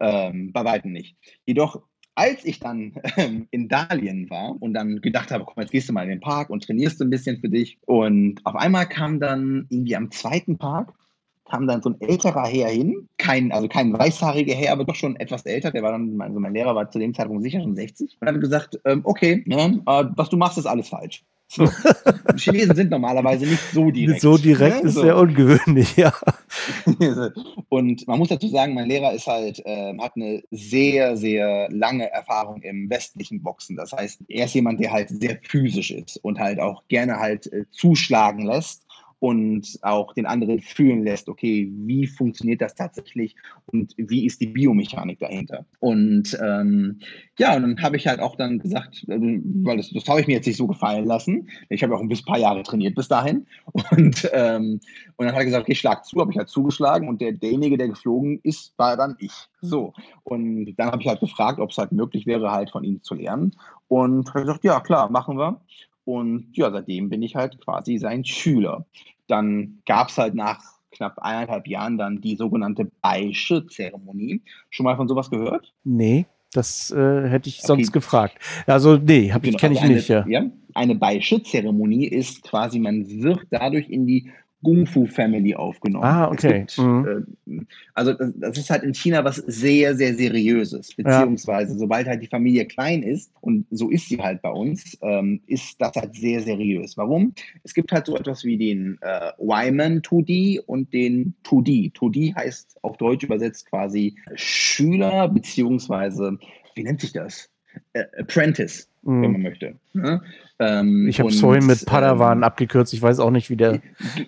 Ähm, bei weitem nicht. Jedoch als ich dann ähm, in Dalien war und dann gedacht habe, komm, jetzt gehst du mal in den Park und trainierst ein bisschen für dich. Und auf einmal kam dann irgendwie am zweiten Park, kam dann so ein älterer Herr hin, kein, also kein weißhaariger Herr, aber doch schon etwas älter, der war dann, also mein Lehrer war zu dem Zeitpunkt sicher schon 60 und hat gesagt, ähm, okay, ne, äh, was du machst, ist alles falsch. So. Chinesen sind normalerweise nicht so direkt.
So direkt ne? ist so. sehr ungewöhnlich, ja.
Und man muss dazu sagen, mein Lehrer ist halt, äh, hat eine sehr, sehr lange Erfahrung im westlichen Boxen. Das heißt, er ist jemand, der halt sehr physisch ist und halt auch gerne halt äh, zuschlagen lässt und auch den anderen fühlen lässt, okay, wie funktioniert das tatsächlich und wie ist die Biomechanik dahinter. Und ähm, ja, und dann habe ich halt auch dann gesagt, also, weil das, das habe ich mir jetzt nicht so gefallen lassen. Ich habe auch ein paar Jahre trainiert bis dahin. Und, ähm, und dann hat er gesagt, okay, schlag zu, habe ich halt zugeschlagen und der, derjenige, der geflogen ist, war dann ich. So. Und dann habe ich halt gefragt, ob es halt möglich wäre, halt von ihm zu lernen. Und hat gesagt, ja, klar, machen wir. Und ja, seitdem bin ich halt quasi sein Schüler. Dann gab es halt nach knapp eineinhalb Jahren dann die sogenannte Baische-Zeremonie. Schon mal von sowas gehört?
Nee, das äh, hätte ich okay. sonst gefragt. Also nee, genau, kenne ich
also
nicht. Ja.
ja eine Baische-Zeremonie ist quasi, man wird dadurch in die Kung Fu Family aufgenommen.
Ah, okay.
Gibt, mhm. äh, also das, das, ist halt in China was sehr, sehr seriöses, beziehungsweise ja. sobald halt die Familie klein ist und so ist sie halt bei uns, ähm, ist das halt sehr seriös. Warum? Es gibt halt so etwas wie den äh, Wyman 2D und den 2D. 2D heißt auf Deutsch übersetzt quasi Schüler, beziehungsweise wie nennt sich das? Äh, Apprentice, mhm. wenn man möchte. Ja?
Ähm, ich habe es vorhin mit Padawan ähm, abgekürzt. Ich weiß auch nicht, wie, der,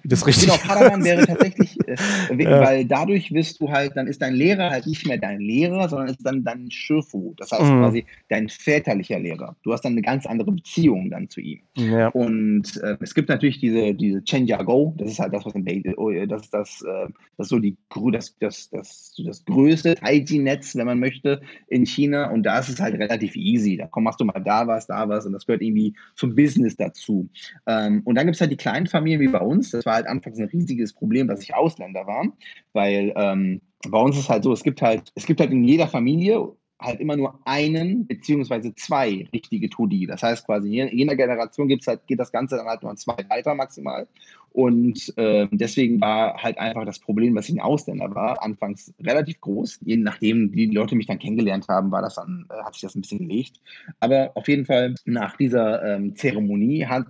wie das richtig
Genau, Padawan wäre tatsächlich, äh, weil dadurch wirst du halt, dann ist dein Lehrer halt nicht mehr dein Lehrer, sondern ist dann dein Shifu. Das heißt mhm. quasi dein väterlicher Lehrer. Du hast dann eine ganz andere Beziehung dann zu ihm. Ja. Und äh, es gibt natürlich diese, diese Go, das ist halt das, was in Beijing, oh, das ist das, äh, das ist so die, das, das, das, das größte IG-Netz, wenn man möchte, in China. Und da ist es halt relativ easy. Da komm, machst du mal da was, da was und das gehört irgendwie zum Business dazu. Ähm, und dann gibt es halt die kleinen Familien wie bei uns. Das war halt anfangs ein riesiges Problem, dass ich Ausländer war, weil ähm, bei uns ist halt so, es gibt halt, es gibt halt in jeder Familie halt immer nur einen beziehungsweise zwei richtige 2D. Das heißt quasi in jeder Generation gibt's halt, geht das Ganze dann halt nur zwei weiter maximal. Und äh, deswegen war halt einfach das Problem, dass ich ein Ausländer war, anfangs relativ groß. Je nachdem, die Leute mich dann kennengelernt haben, war das dann, äh, hat sich das ein bisschen gelegt. Aber auf jeden Fall nach dieser ähm, Zeremonie hat,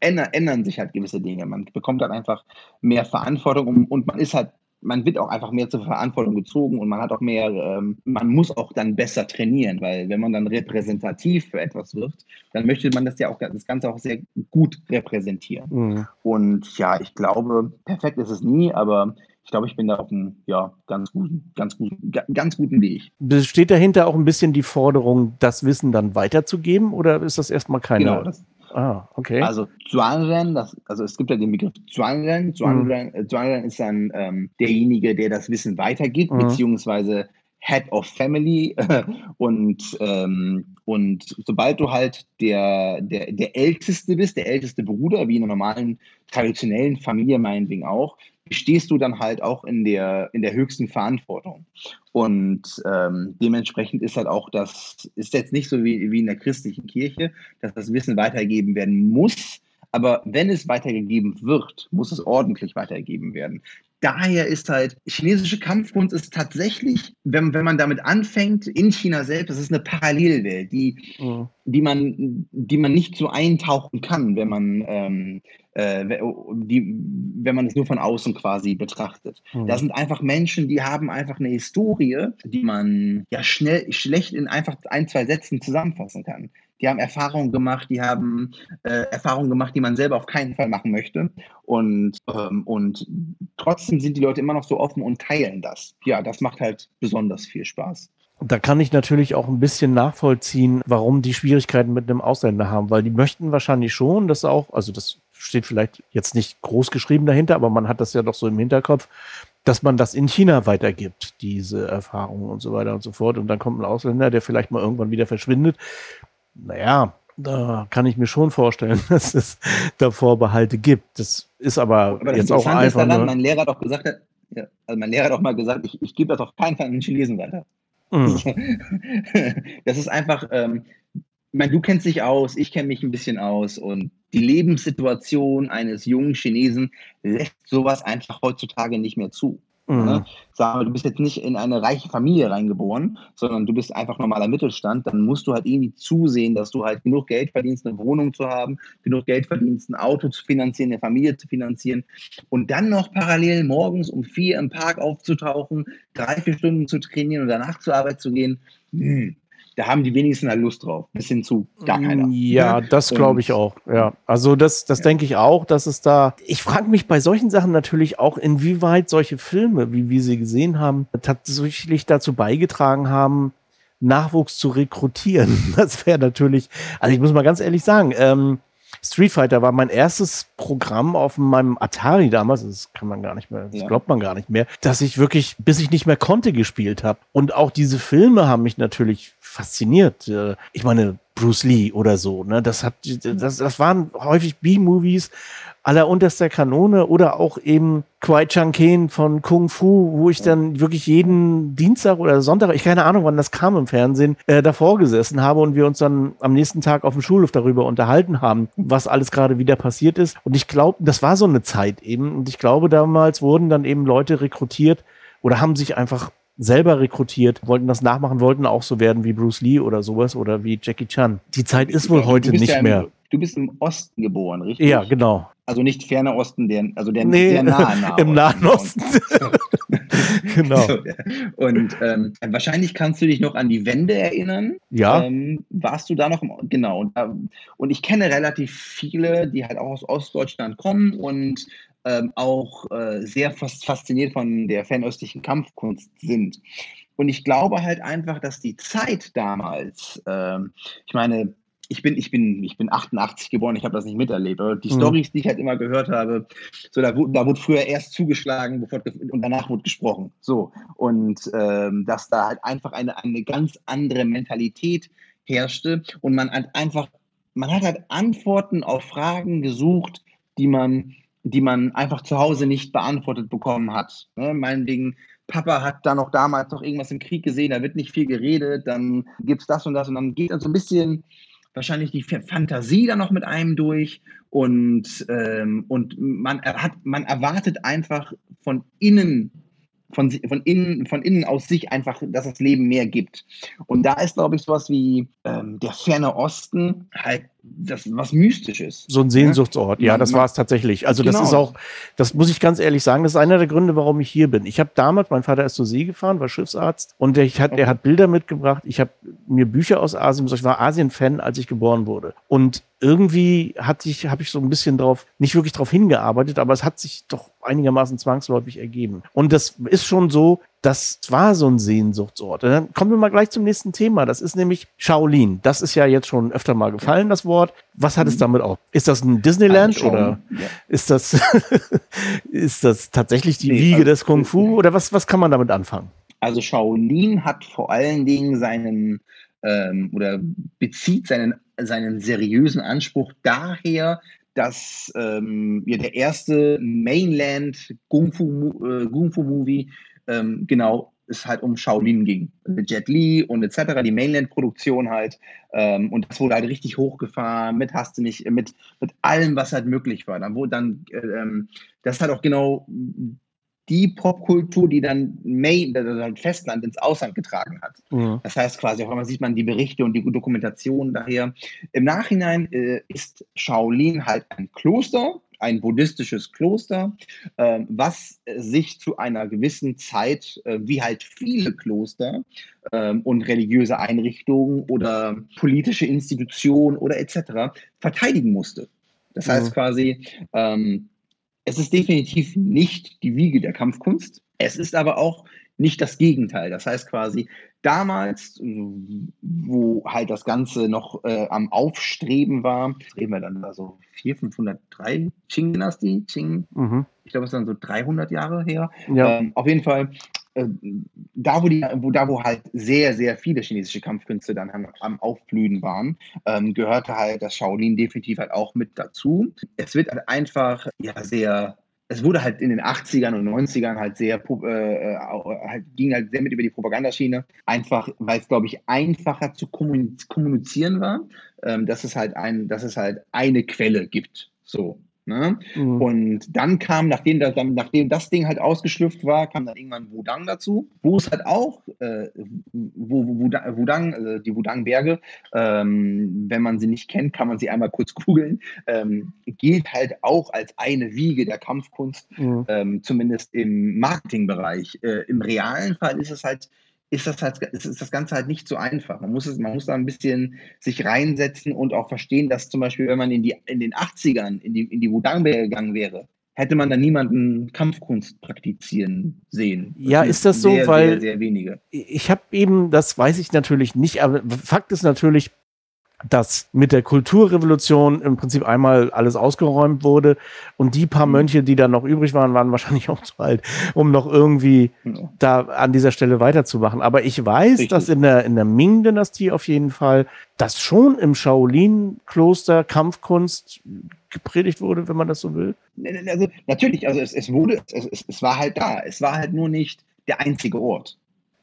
ändern, ändern sich halt gewisse Dinge. Man bekommt dann einfach mehr Verantwortung und, und man ist halt man wird auch einfach mehr zur Verantwortung gezogen und man hat auch mehr, ähm, man muss auch dann besser trainieren, weil wenn man dann repräsentativ für etwas wird, dann möchte man das ja auch das Ganze auch sehr gut repräsentieren. Mhm. Und ja, ich glaube, perfekt ist es nie, aber ich glaube, ich bin da auf einem ja, ganz guten, ganz guten, ganz guten Weg.
Besteht dahinter auch ein bisschen die Forderung, das Wissen dann weiterzugeben oder ist das erstmal keine?
Genau, das,
Ah, okay.
Also Zhuangren, das, also es gibt ja den Begriff Zhuangren. Zhuangren, mhm. Zhuangren ist dann ähm, derjenige, der das Wissen weitergibt, mhm. beziehungsweise Head of Family und, ähm, und sobald du halt der, der, der Älteste bist, der älteste Bruder, wie in einer normalen traditionellen Familie meinetwegen auch, stehst du dann halt auch in der, in der höchsten Verantwortung. Und ähm, dementsprechend ist halt auch das, ist jetzt nicht so wie, wie in der christlichen Kirche, dass das Wissen weitergegeben werden muss, aber wenn es weitergegeben wird, muss es ordentlich weitergegeben werden daher ist halt, chinesische Kampfkunst ist tatsächlich, wenn, wenn man damit anfängt, in China selbst, das ist eine Parallelwelt, die, mhm. die, man, die man nicht so eintauchen kann, wenn man, ähm, äh, die, wenn man es nur von außen quasi betrachtet. Mhm. Da sind einfach Menschen, die haben einfach eine Historie, die man ja schnell, schlecht in einfach ein, zwei Sätzen zusammenfassen kann die haben Erfahrungen gemacht, die haben äh, Erfahrungen gemacht, die man selber auf keinen Fall machen möchte. Und, ähm, und trotzdem sind die Leute immer noch so offen und teilen das. Ja, das macht halt besonders viel Spaß.
Da kann ich natürlich auch ein bisschen nachvollziehen, warum die Schwierigkeiten mit einem Ausländer haben, weil die möchten wahrscheinlich schon, dass auch, also das steht vielleicht jetzt nicht groß geschrieben dahinter, aber man hat das ja doch so im Hinterkopf, dass man das in China weitergibt, diese Erfahrungen und so weiter und so fort. Und dann kommt ein Ausländer, der vielleicht mal irgendwann wieder verschwindet naja, da kann ich mir schon vorstellen, dass es da Vorbehalte gibt. Das ist aber, aber jetzt auch einfach. Daran,
nur mein Lehrer hat auch gesagt, ja, also mein Lehrer hat auch mal gesagt, ich, ich gebe das auf keinen Fall an den Chinesen weiter. Mhm. Das ist einfach, ähm, ich meine, du kennst dich aus, ich kenne mich ein bisschen aus und die Lebenssituation eines jungen Chinesen lässt sowas einfach heutzutage nicht mehr zu. Mhm. Ne? Sagen du bist jetzt nicht in eine reiche Familie reingeboren, sondern du bist einfach normaler Mittelstand, dann musst du halt irgendwie zusehen, dass du halt genug Geld verdienst, eine Wohnung zu haben, genug Geld verdienst, ein Auto zu finanzieren, eine Familie zu finanzieren und dann noch parallel morgens um vier im Park aufzutauchen, drei, vier Stunden zu trainieren und danach zur Arbeit zu gehen. Hm da haben die wenigsten halt Lust drauf, bis hin zu gar keiner.
Ja, das glaube ich auch. Ja, also das, das ja. denke ich auch, dass es da. Ich frage mich bei solchen Sachen natürlich auch, inwieweit solche Filme, wie wir sie gesehen haben, tatsächlich dazu beigetragen haben, Nachwuchs zu rekrutieren. Das wäre natürlich, also ich muss mal ganz ehrlich sagen, ähm, Street Fighter war mein erstes Programm auf meinem Atari damals, das kann man gar nicht mehr, das ja. glaubt man gar nicht mehr, dass ich wirklich, bis ich nicht mehr konnte, gespielt habe. Und auch diese Filme haben mich natürlich fasziniert. Äh, ich meine, Bruce Lee oder so, ne? Das hat, das, das waren häufig B-Movies aller unterster Kanone oder auch eben Kwai Chang Ken von Kung Fu, wo ich dann wirklich jeden Dienstag oder Sonntag, ich keine Ahnung, wann das kam im Fernsehen, äh, davor gesessen habe und wir uns dann am nächsten Tag auf dem Schulhof darüber unterhalten haben, was alles gerade wieder passiert ist. Und ich glaube, das war so eine Zeit eben. Und ich glaube, damals wurden dann eben Leute rekrutiert oder haben sich einfach selber rekrutiert, wollten das nachmachen, wollten auch so werden wie Bruce Lee oder sowas oder wie Jackie Chan. Die Zeit ist wohl heute nicht
ja
im, mehr.
Du bist im Osten geboren, richtig?
Ja, genau.
Also nicht ferner Osten, der, also der,
nee, der nahe Nahe Im Nahen Osten.
genau. So, und ähm, wahrscheinlich kannst du dich noch an die Wende erinnern.
Ja.
Ähm, warst du da noch? Im, genau. Und, ähm, und ich kenne relativ viele, die halt auch aus Ostdeutschland kommen und ähm, auch äh, sehr fasziniert von der fernöstlichen Kampfkunst sind. Und ich glaube halt einfach, dass die Zeit damals, ähm, ich meine, ich bin, ich bin, ich bin 88 geboren, ich habe das nicht miterlebt. Aber die mhm. Stories, die ich halt immer gehört habe, so da, da wurde früher erst zugeschlagen bevor, und danach wurde gesprochen. So. Und ähm, dass da halt einfach eine, eine ganz andere Mentalität herrschte und man halt einfach, man hat halt Antworten auf Fragen gesucht, die man die man einfach zu Hause nicht beantwortet bekommen hat. Ne? Meinetwegen, Papa hat da noch damals noch irgendwas im Krieg gesehen, da wird nicht viel geredet, dann gibt es das und das und dann geht dann so ein bisschen wahrscheinlich die Fantasie da noch mit einem durch und, ähm, und man, hat, man erwartet einfach von innen von, von, innen, von innen aus sich einfach, dass das Leben mehr gibt. Und da ist, glaube ich, sowas wie ähm, der ferne Osten halt das was Mystisches.
So ein Sehnsuchtsort, ja, das war es tatsächlich. Also genau. das ist auch, das muss ich ganz ehrlich sagen, das ist einer der Gründe, warum ich hier bin. Ich habe damals, mein Vater ist zur See gefahren, war Schiffsarzt und der, hat, okay. er hat Bilder mitgebracht. Ich habe mir Bücher aus Asien, ich war Asien-Fan, als ich geboren wurde. Und irgendwie hat sich, habe ich so ein bisschen drauf, nicht wirklich drauf hingearbeitet, aber es hat sich doch einigermaßen zwangsläufig ergeben. Und das ist schon so, das war so ein Sehnsuchtsort. Und dann kommen wir mal gleich zum nächsten Thema. Das ist nämlich Shaolin. Das ist ja jetzt schon öfter mal gefallen, das Wort. Was hat es mhm. damit auch? Ist das ein Disneyland oder ja. ist das, ist das tatsächlich die nee, Wiege also, des Kung Fu oder was, was kann man damit anfangen?
Also Shaolin hat vor allen Dingen seinen ähm, oder bezieht seinen, seinen seriösen Anspruch daher, dass ähm, ja, der erste Mainland Kung Fu, äh, Movie ähm, genau es halt um Shaolin ging. Mit Jet Li und etc., die Mainland-Produktion halt. Ähm, und das wurde halt richtig hochgefahren, mit hast du nicht, mit, mit allem, was halt möglich war. Dann wurde dann, äh, ähm, das hat auch genau die Popkultur, die dann Main, also halt Festland ins Ausland getragen hat. Mhm. Das heißt quasi, auf einmal sieht man die Berichte und die Dokumentation daher. Im Nachhinein äh, ist Shaolin halt ein Kloster, ein buddhistisches Kloster, äh, was sich zu einer gewissen Zeit, äh, wie halt viele Kloster äh, und religiöse Einrichtungen oder politische Institutionen oder etc. verteidigen musste. Das heißt mhm. quasi, ähm, es ist definitiv nicht die Wiege der Kampfkunst. Es ist aber auch nicht das Gegenteil. Das heißt quasi, damals, wo halt das Ganze noch äh, am Aufstreben war, reden wir dann da so 400, 503 Qing-Dynastie, Qing, mhm. ich glaube, es ist dann so 300 Jahre her. Ja. Ähm, auf jeden Fall, da, wo, die, wo, da, wo halt sehr, sehr viele chinesische Kampfkünste dann am, am Aufblühen waren, ähm, gehörte halt das Shaolin definitiv halt auch mit dazu. Es wird halt einfach ja, sehr es wurde halt in den 80ern und 90ern halt sehr, äh, äh, halt, ging halt sehr mit über die Propagandaschiene, einfach, weil es, glaube ich, einfacher zu kommunizieren war, ähm, dass es halt ein, dass es halt eine Quelle gibt. So. Ne? Mhm. Und dann kam, nachdem das, nachdem das Ding halt ausgeschlüpft war, kam dann irgendwann Wudang dazu, wo es halt auch, äh, wo, wo Wudang, also die Wudang-Berge, ähm, wenn man sie nicht kennt, kann man sie einmal kurz googeln, ähm, gilt halt auch als eine Wiege der Kampfkunst, mhm. ähm, zumindest im Marketingbereich. Äh, Im realen Fall ist es halt ist das halt, ist das Ganze halt nicht so einfach. Man muss, es, man muss da ein bisschen sich reinsetzen und auch verstehen, dass zum Beispiel, wenn man in, die, in den 80ern in die, in die Wudang-Berge gegangen wäre, hätte man da niemanden Kampfkunst praktizieren sehen.
Ja, ist das so, sehr, weil
sehr, sehr wenige.
Ich habe eben, das weiß ich natürlich nicht, aber Fakt ist natürlich, dass mit der Kulturrevolution im Prinzip einmal alles ausgeräumt wurde und die paar mhm. Mönche, die da noch übrig waren, waren wahrscheinlich auch zu alt, um noch irgendwie ja. da an dieser Stelle weiterzumachen. Aber ich weiß, Richtig. dass in der, in der Ming-Dynastie auf jeden Fall, dass schon im Shaolin-Kloster Kampfkunst gepredigt wurde, wenn man das so will.
Also, natürlich, also es, es wurde, es, es war halt da. Es war halt nur nicht der einzige Ort.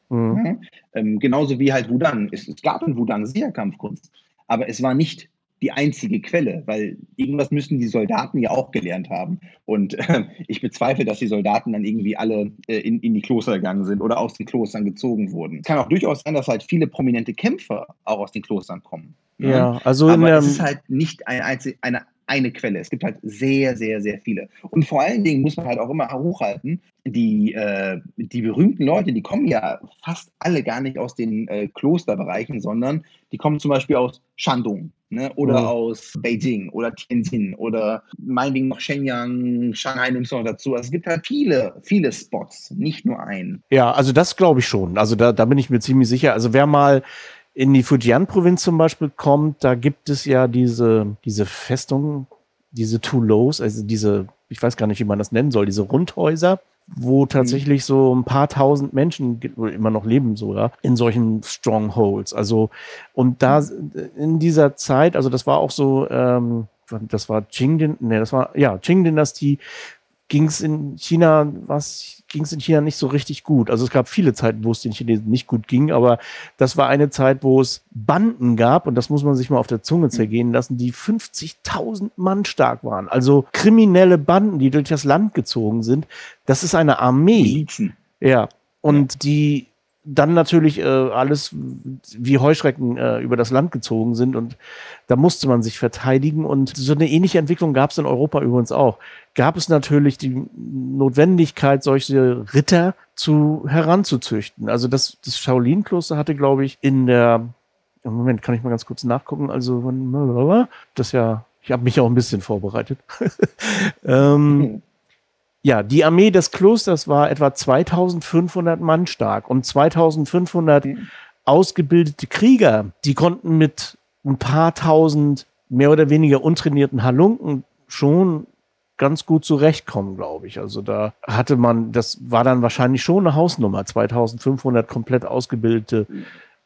Mhm. Ja? Ähm, genauso wie halt Wudang. Es, es gab in Wudang sicher Kampfkunst aber es war nicht die einzige Quelle, weil irgendwas müssen die Soldaten ja auch gelernt haben. Und äh, ich bezweifle, dass die Soldaten dann irgendwie alle äh, in, in die Kloster gegangen sind oder aus den Klostern gezogen wurden. Es kann auch durchaus sein, dass halt viele prominente Kämpfer auch aus den Klostern kommen.
Ne? Ja, also
aber es ist halt nicht ein einzig, eine eine Quelle. Es gibt halt sehr, sehr, sehr viele. Und vor allen Dingen muss man halt auch immer hochhalten, die, äh, die berühmten Leute, die kommen ja fast alle gar nicht aus den äh, Klosterbereichen, sondern die kommen zum Beispiel aus Shandong ne? oder mhm. aus Beijing oder Tianjin oder meinetwegen noch Shenyang, Shanghai nimmt es noch dazu. Also es gibt halt viele, viele Spots, nicht nur einen.
Ja, also das glaube ich schon. Also da, da bin ich mir ziemlich sicher. Also wer mal in die Fujian-Provinz zum Beispiel kommt, da gibt es ja diese, diese Festung, diese Toulouse, also diese, ich weiß gar nicht, wie man das nennen soll, diese Rundhäuser, wo mhm. tatsächlich so ein paar tausend Menschen immer noch leben sogar in solchen Strongholds. Also und da in dieser Zeit, also das war auch so, ähm, das war Qing, ne, das war ja Qing-Dynastie, ging es in China, was ging es in China nicht so richtig gut. Also es gab viele Zeiten, wo es den Chinesen nicht gut ging, aber das war eine Zeit, wo es Banden gab, und das muss man sich mal auf der Zunge zergehen lassen, die 50.000 Mann stark waren. Also kriminelle Banden, die durch das Land gezogen sind. Das ist eine Armee. Milizen. Ja. Und die dann natürlich äh, alles wie Heuschrecken äh, über das Land gezogen sind und da musste man sich verteidigen und so eine ähnliche Entwicklung gab es in Europa übrigens auch. Gab es natürlich die Notwendigkeit, solche Ritter zu heranzuzüchten. Also das, das Shaolin-Kloster hatte, glaube ich, in der Moment, kann ich mal ganz kurz nachgucken. Also das ja, ich habe mich auch ein bisschen vorbereitet. ähm, Ja, die Armee des Klosters war etwa 2500 Mann stark und 2500 mhm. ausgebildete Krieger, die konnten mit ein paar tausend mehr oder weniger untrainierten Halunken schon ganz gut zurechtkommen, glaube ich. Also da hatte man, das war dann wahrscheinlich schon eine Hausnummer, 2500 komplett ausgebildete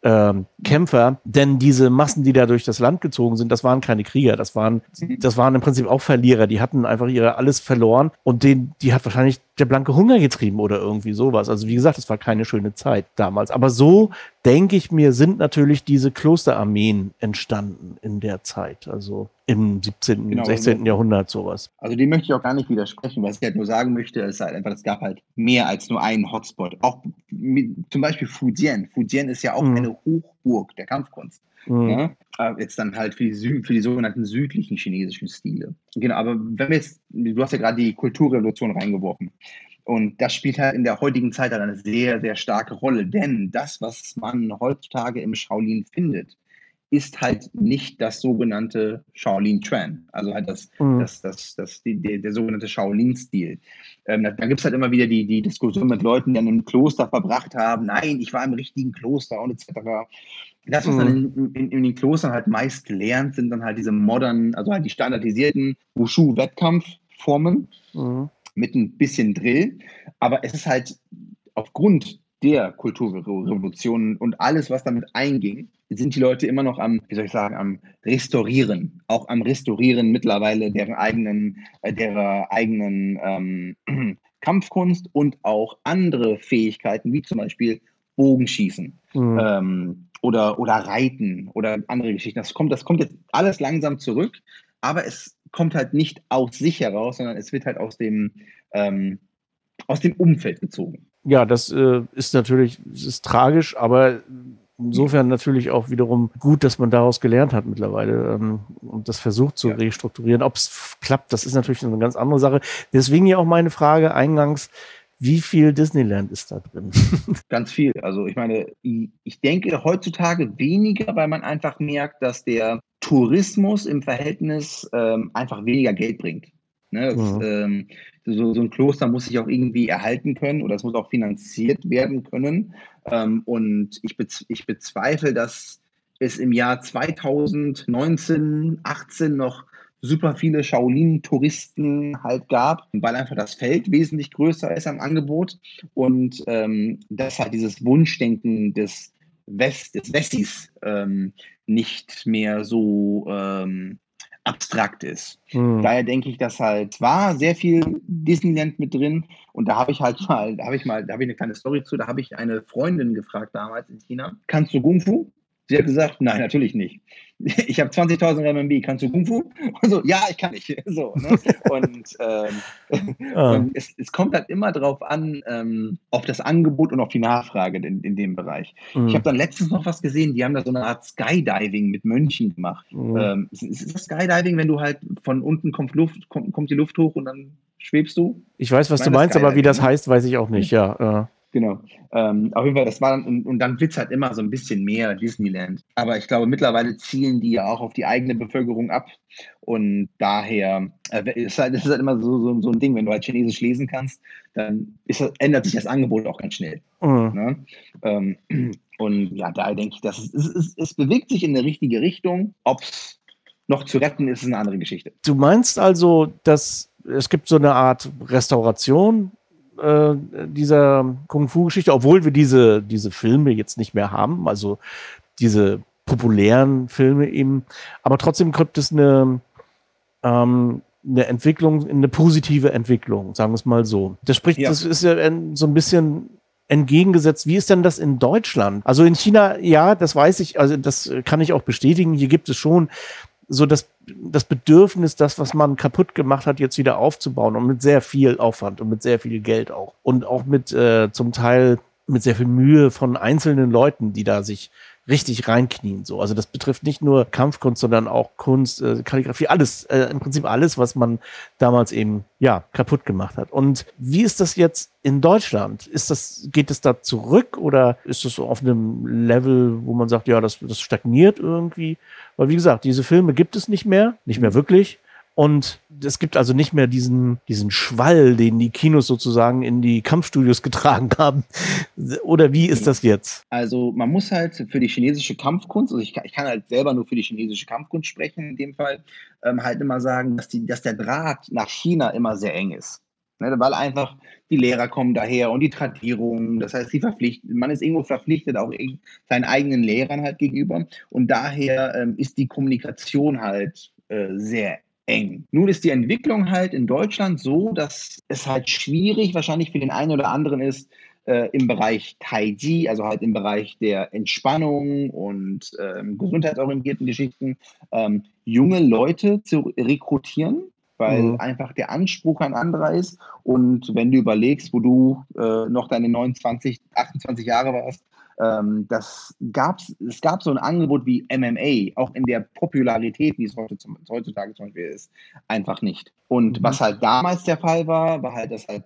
ähm, Kämpfer, denn diese Massen, die da durch das Land gezogen sind, das waren keine Krieger, das waren, das waren im Prinzip auch Verlierer, die hatten einfach ihre alles verloren und den, die hat wahrscheinlich der blanke Hunger getrieben oder irgendwie sowas. Also wie gesagt, es war keine schöne Zeit damals. Aber so denke ich mir, sind natürlich diese Klosterarmeen entstanden in der Zeit. Also im 17., genau, 16. Also, Jahrhundert sowas.
Also dem möchte ich auch gar nicht widersprechen. Was ich halt nur sagen möchte, ist halt einfach, es gab halt mehr als nur einen Hotspot. Auch zum Beispiel Fujian. Fujian ist ja auch mhm. eine Hochburg der Kampfkunst. Mhm. Ne? Jetzt dann halt für die, für die sogenannten südlichen chinesischen Stile. Genau, aber wenn wir jetzt, du hast ja gerade die Kulturrevolution reingeworfen. Und das spielt halt in der heutigen Zeit halt eine sehr, sehr starke Rolle. Denn das, was man heutzutage im Shaolin findet, ist halt nicht das sogenannte Shaolin Chuan, also halt das, mhm. das, das, das, die, der, der sogenannte Shaolin-Stil. Ähm, da da gibt es halt immer wieder die, die Diskussion mit Leuten, die an einem Kloster verbracht haben, nein, ich war im richtigen Kloster und etc. Das, was mhm. dann in, in, in, den Klostern halt meist gelernt, sind dann halt diese modernen, also halt die standardisierten Wushu-Wettkampfformen mhm. mit ein bisschen Drill. Aber es ist halt aufgrund der Kulturrevolution und alles, was damit einging, sind die Leute immer noch am, wie soll ich sagen, am Restaurieren, auch am Restaurieren mittlerweile deren eigenen, äh, derer eigenen ähm, Kampfkunst und auch andere Fähigkeiten, wie zum Beispiel Bogenschießen mhm. ähm, oder, oder Reiten oder andere Geschichten. Das kommt, das kommt jetzt alles langsam zurück, aber es kommt halt nicht aus sich heraus, sondern es wird halt aus dem, ähm, aus dem Umfeld gezogen.
Ja, das äh, ist natürlich, ist tragisch, aber insofern natürlich auch wiederum gut, dass man daraus gelernt hat mittlerweile ähm, und das versucht zu ja. restrukturieren. Ob es klappt, das ist natürlich eine ganz andere Sache. Deswegen ja auch meine Frage eingangs, wie viel Disneyland ist da drin?
Ganz viel. Also ich meine, ich denke heutzutage weniger, weil man einfach merkt, dass der Tourismus im Verhältnis ähm, einfach weniger Geld bringt. Ne, das, mhm. ähm, so, so, ein Kloster muss sich auch irgendwie erhalten können oder es muss auch finanziert werden können. Ähm, und ich, bez ich bezweifle, dass es im Jahr 2019, 18 noch super viele Shaolin-Touristen halt gab, weil einfach das Feld wesentlich größer ist am Angebot. Und ähm, dass halt dieses Wunschdenken des West, des Westis ähm, nicht mehr so ähm, abstrakt ist. Mhm. Daher denke ich, dass halt war sehr viel Disneyland mit drin und da habe ich halt mal, da habe ich mal, da habe ich eine kleine Story zu, da habe ich eine Freundin gefragt damals in China, kannst du Kung Fu? Sie hat gesagt, nein, natürlich nicht. Ich habe 20.000 RMB, kannst du Kung Fu? Und so, ja, ich kann nicht. So, ne? Und, ähm, ah. und es, es, kommt halt immer darauf an, ähm, auf das Angebot und auf die Nachfrage in, in dem Bereich. Mhm. Ich habe dann letztens noch was gesehen, die haben da so eine Art Skydiving mit Mönchen gemacht. Mhm. Ähm, ist, das Skydiving, wenn du halt von unten kommt Luft, kommt, kommt die Luft hoch und dann schwebst du?
Ich weiß, was ich du meinst, aber wie das ne? heißt, weiß ich auch nicht, ja.
Äh. Genau. Ähm, auf jeden Fall, das war dann, und, und dann wird es halt immer so ein bisschen mehr Disneyland. Aber ich glaube, mittlerweile zielen die ja auch auf die eigene Bevölkerung ab. Und daher äh, ist halt, ist halt immer so, so, so ein Ding, wenn du halt Chinesisch lesen kannst, dann ist, ändert sich das Angebot auch ganz schnell. Mhm. Ne? Ähm, und ja, daher denke ich, dass es, es, es, es bewegt sich in eine richtige Richtung. Ob es noch zu retten ist, ist eine andere Geschichte.
Du meinst also, dass es gibt so eine Art Restauration äh, dieser Kung-Fu-Geschichte, obwohl wir diese, diese Filme jetzt nicht mehr haben, also diese populären Filme eben, aber trotzdem gibt es eine, ähm, eine Entwicklung, eine positive Entwicklung, sagen wir es mal so. Das spricht, ja. das ist ja so ein bisschen entgegengesetzt. Wie ist denn das in Deutschland? Also in China, ja, das weiß ich, also das kann ich auch bestätigen. Hier gibt es schon so das, das Bedürfnis, das, was man kaputt gemacht hat, jetzt wieder aufzubauen und mit sehr viel Aufwand und mit sehr viel Geld auch. Und auch mit äh, zum Teil mit sehr viel Mühe von einzelnen Leuten, die da sich richtig reinknien. So. Also das betrifft nicht nur Kampfkunst, sondern auch Kunst, äh, Kalligrafie, alles, äh, im Prinzip alles, was man damals eben ja kaputt gemacht hat. Und wie ist das jetzt in Deutschland? Ist das, geht es da zurück oder ist es so auf einem Level, wo man sagt, ja, das, das stagniert irgendwie? Weil wie gesagt, diese Filme gibt es nicht mehr, nicht mehr wirklich. Und es gibt also nicht mehr diesen, diesen Schwall, den die Kinos sozusagen in die Kampfstudios getragen haben. Oder wie ist das jetzt?
Also man muss halt für die chinesische Kampfkunst, also ich kann, ich kann halt selber nur für die chinesische Kampfkunst sprechen in dem Fall, ähm, halt immer sagen, dass, die, dass der Draht nach China immer sehr eng ist. Ne, weil einfach die Lehrer kommen daher und die Tradierung, das heißt, die verpflichtet, man ist irgendwo verpflichtet, auch seinen eigenen Lehrern halt gegenüber. Und daher ähm, ist die Kommunikation halt äh, sehr eng. Nun ist die Entwicklung halt in Deutschland so, dass es halt schwierig wahrscheinlich für den einen oder anderen ist, äh, im Bereich Tai Chi, also halt im Bereich der Entspannung und ähm, gesundheitsorientierten Geschichten, ähm, junge Leute zu rekrutieren, weil mhm. einfach der Anspruch ein anderer ist. Und wenn du überlegst, wo du äh, noch deine 29, 28 Jahre warst, ähm, das gab's, es gab so ein Angebot wie MMA, auch in der Popularität, wie es heute zum, heutzutage zum Beispiel ist, einfach nicht. Und mhm. was halt damals der Fall war, war halt, dass halt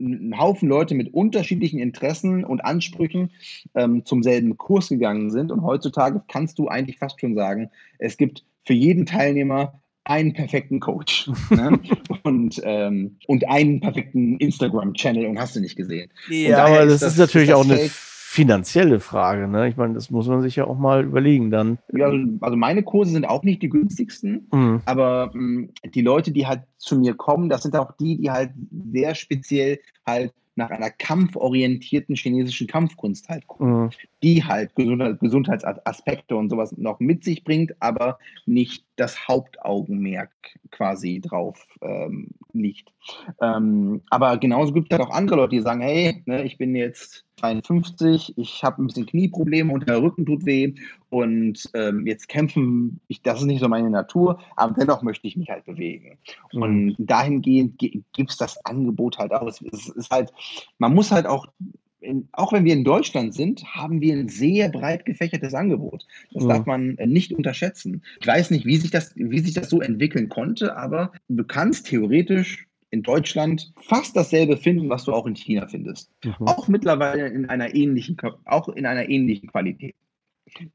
ein Haufen Leute mit unterschiedlichen Interessen und Ansprüchen ähm, zum selben Kurs gegangen sind. Und heutzutage kannst du eigentlich fast schon sagen, es gibt für jeden Teilnehmer einen perfekten Coach ne? und, ähm, und einen perfekten Instagram-Channel und hast du nicht gesehen.
Ja, aber das ist, das, ist natürlich auch eine finanzielle Frage. Ne? Ich meine, das muss man sich ja auch mal überlegen dann.
Ja, also, meine Kurse sind auch nicht die günstigsten, mhm. aber mh, mm, die Leute, die halt zu mir kommen, das sind auch die, die halt sehr speziell halt nach einer kampforientierten chinesischen Kampfkunst halt gucken, mhm. die halt Gesundheitsaspekte und sowas noch mit sich bringt, aber nicht das Hauptaugenmerk quasi drauf ähm, liegt. Ähm, aber genauso gibt es halt auch andere Leute, die sagen, hey, ne, ich bin jetzt 52, ich habe ein bisschen Knieprobleme und der Rücken tut weh und ähm, jetzt kämpfen, ich, das ist nicht so meine Natur, aber dennoch möchte ich mich halt bewegen. Und dahingehend gibt es das Angebot halt auch. Es, es ist halt, man muss halt auch in, auch wenn wir in Deutschland sind, haben wir ein sehr breit gefächertes Angebot. Das ja. darf man äh, nicht unterschätzen. Ich weiß nicht, wie sich, das, wie sich das so entwickeln konnte, aber du kannst theoretisch in Deutschland fast dasselbe finden, was du auch in China findest. Mhm. Auch mittlerweile in einer ähnlichen, auch in einer ähnlichen Qualität.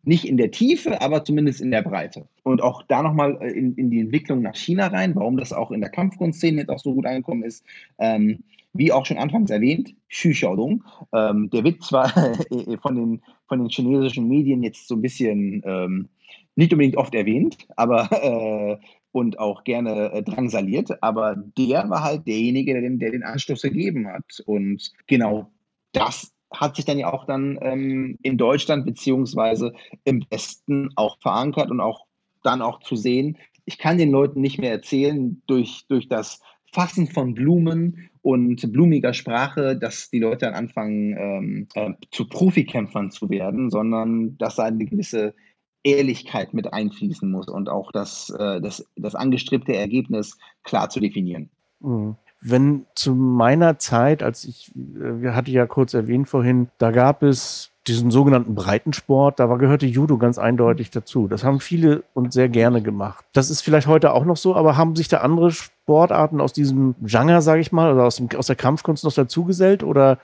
Nicht in der Tiefe, aber zumindest in der Breite. Und auch da nochmal äh, in, in die Entwicklung nach China rein, warum das auch in der Kampfkunstszene jetzt auch so gut angekommen ist. Ähm, wie auch schon anfangs erwähnt, Xu Xiaodong, ähm, der wird zwar von den, von den chinesischen Medien jetzt so ein bisschen ähm, nicht unbedingt oft erwähnt, aber äh, und auch gerne äh, drangsaliert, aber der war halt derjenige, der den, der den Anstoß gegeben hat. Und genau das hat sich dann ja auch dann ähm, in Deutschland beziehungsweise im Westen auch verankert und auch dann auch zu sehen. Ich kann den Leuten nicht mehr erzählen durch, durch das Fassen von Blumen und blumiger Sprache, dass die Leute dann anfangen, ähm, äh, zu Profikämpfern zu werden, sondern dass da eine gewisse Ehrlichkeit mit einfließen muss und auch das, äh, das, das angestrebte Ergebnis klar zu definieren.
Mhm. Wenn zu meiner Zeit, als ich, äh, hatte ja kurz erwähnt vorhin, da gab es diesen sogenannten Breitensport, da gehörte Judo ganz eindeutig dazu. Das haben viele und sehr gerne gemacht. Das ist vielleicht heute auch noch so, aber haben sich da andere Sportarten aus diesem Genre, sage ich mal, oder aus, dem, aus der Kampfkunst noch dazugesellt oder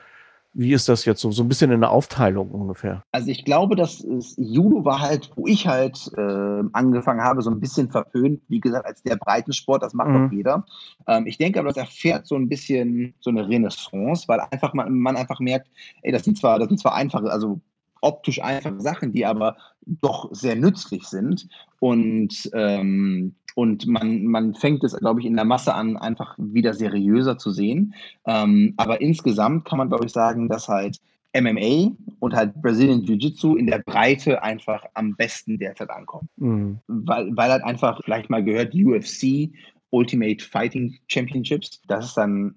wie ist das jetzt so? So ein bisschen in der Aufteilung ungefähr?
Also ich glaube, dass Judo war halt, wo ich halt äh, angefangen habe, so ein bisschen verpönt, wie gesagt, als der Breitensport, das macht mhm. doch jeder. Ähm, ich denke aber, das erfährt so ein bisschen so eine Renaissance, weil einfach man, man einfach merkt, ey, das sind zwar, das sind zwar einfache, also optisch einfache Sachen, die aber doch sehr nützlich sind. Und, ähm, und man, man fängt es, glaube ich, in der Masse an, einfach wieder seriöser zu sehen. Ähm, aber insgesamt kann man, glaube ich, sagen, dass halt MMA und halt Brazilian Jiu-Jitsu in der Breite einfach am besten derzeit ankommen. Mhm. Weil, weil halt einfach, vielleicht mal gehört, UFC, Ultimate Fighting Championships, das ist dann,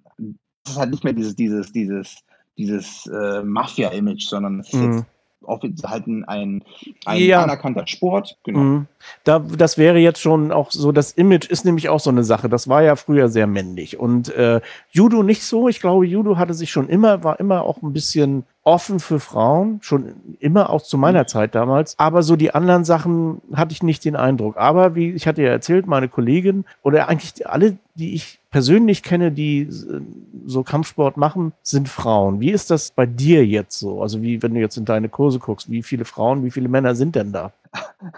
das ist halt nicht mehr dieses, dieses, dieses, dieses äh, Mafia-Image, sondern es ist mhm. jetzt halt ein, ein, ja. anerkannter Sport.
Genau. Mhm. Da, das wäre jetzt schon auch so, das Image ist nämlich auch so eine Sache. Das war ja früher sehr männlich. Und äh, Judo nicht so. Ich glaube, Judo hatte sich schon immer, war immer auch ein bisschen offen für Frauen, schon immer auch zu meiner mhm. Zeit damals. Aber so die anderen Sachen hatte ich nicht den Eindruck. Aber wie ich hatte ja erzählt, meine Kollegin oder eigentlich alle, die ich persönlich kenne, die so Kampfsport machen, sind Frauen. Wie ist das bei dir jetzt so? Also wie, wenn du jetzt in deine Kurse guckst, wie viele Frauen, wie viele Männer sind denn da?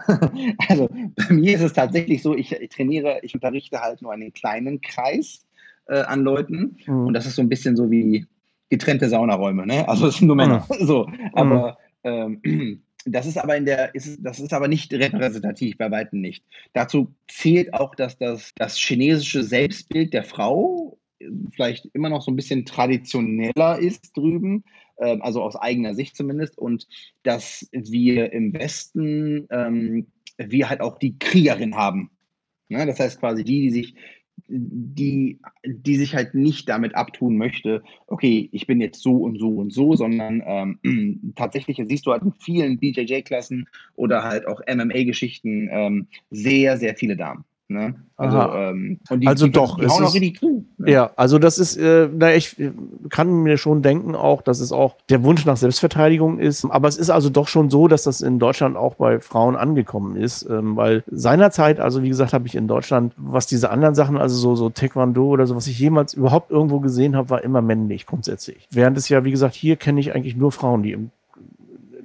also bei mir ist es tatsächlich so, ich, ich trainiere, ich unterrichte halt nur einen kleinen Kreis äh, an Leuten. Mhm. Und das ist so ein bisschen so wie getrennte Saunaräume, ne? Also es sind nur Männer. Mhm. So, aber ähm, das ist aber in der, ist, das ist aber nicht repräsentativ, bei weitem nicht. Dazu zählt auch, dass das, das chinesische Selbstbild der Frau äh, vielleicht immer noch so ein bisschen traditioneller ist drüben, äh, also aus eigener Sicht zumindest, und dass wir im Westen ähm, wir halt auch die Kriegerin haben. Ne? Das heißt quasi die, die sich die, die sich halt nicht damit abtun möchte, okay, ich bin jetzt so und so und so, sondern ähm, tatsächlich siehst du halt in vielen BJJ-Klassen oder halt auch MMA-Geschichten ähm, sehr, sehr viele Damen. Ne?
Also, ähm, die, also die, doch, die, auch richtig zu. Ne? Ja, also das ist, äh, naja, ich äh, kann mir schon denken auch, dass es auch der Wunsch nach Selbstverteidigung ist. Aber es ist also doch schon so, dass das in Deutschland auch bei Frauen angekommen ist, ähm, weil seinerzeit, also wie gesagt, habe ich in Deutschland, was diese anderen Sachen, also so, so Taekwondo oder so, was ich jemals überhaupt irgendwo gesehen habe, war immer männlich grundsätzlich. Während es ja, wie gesagt, hier kenne ich eigentlich nur Frauen, die im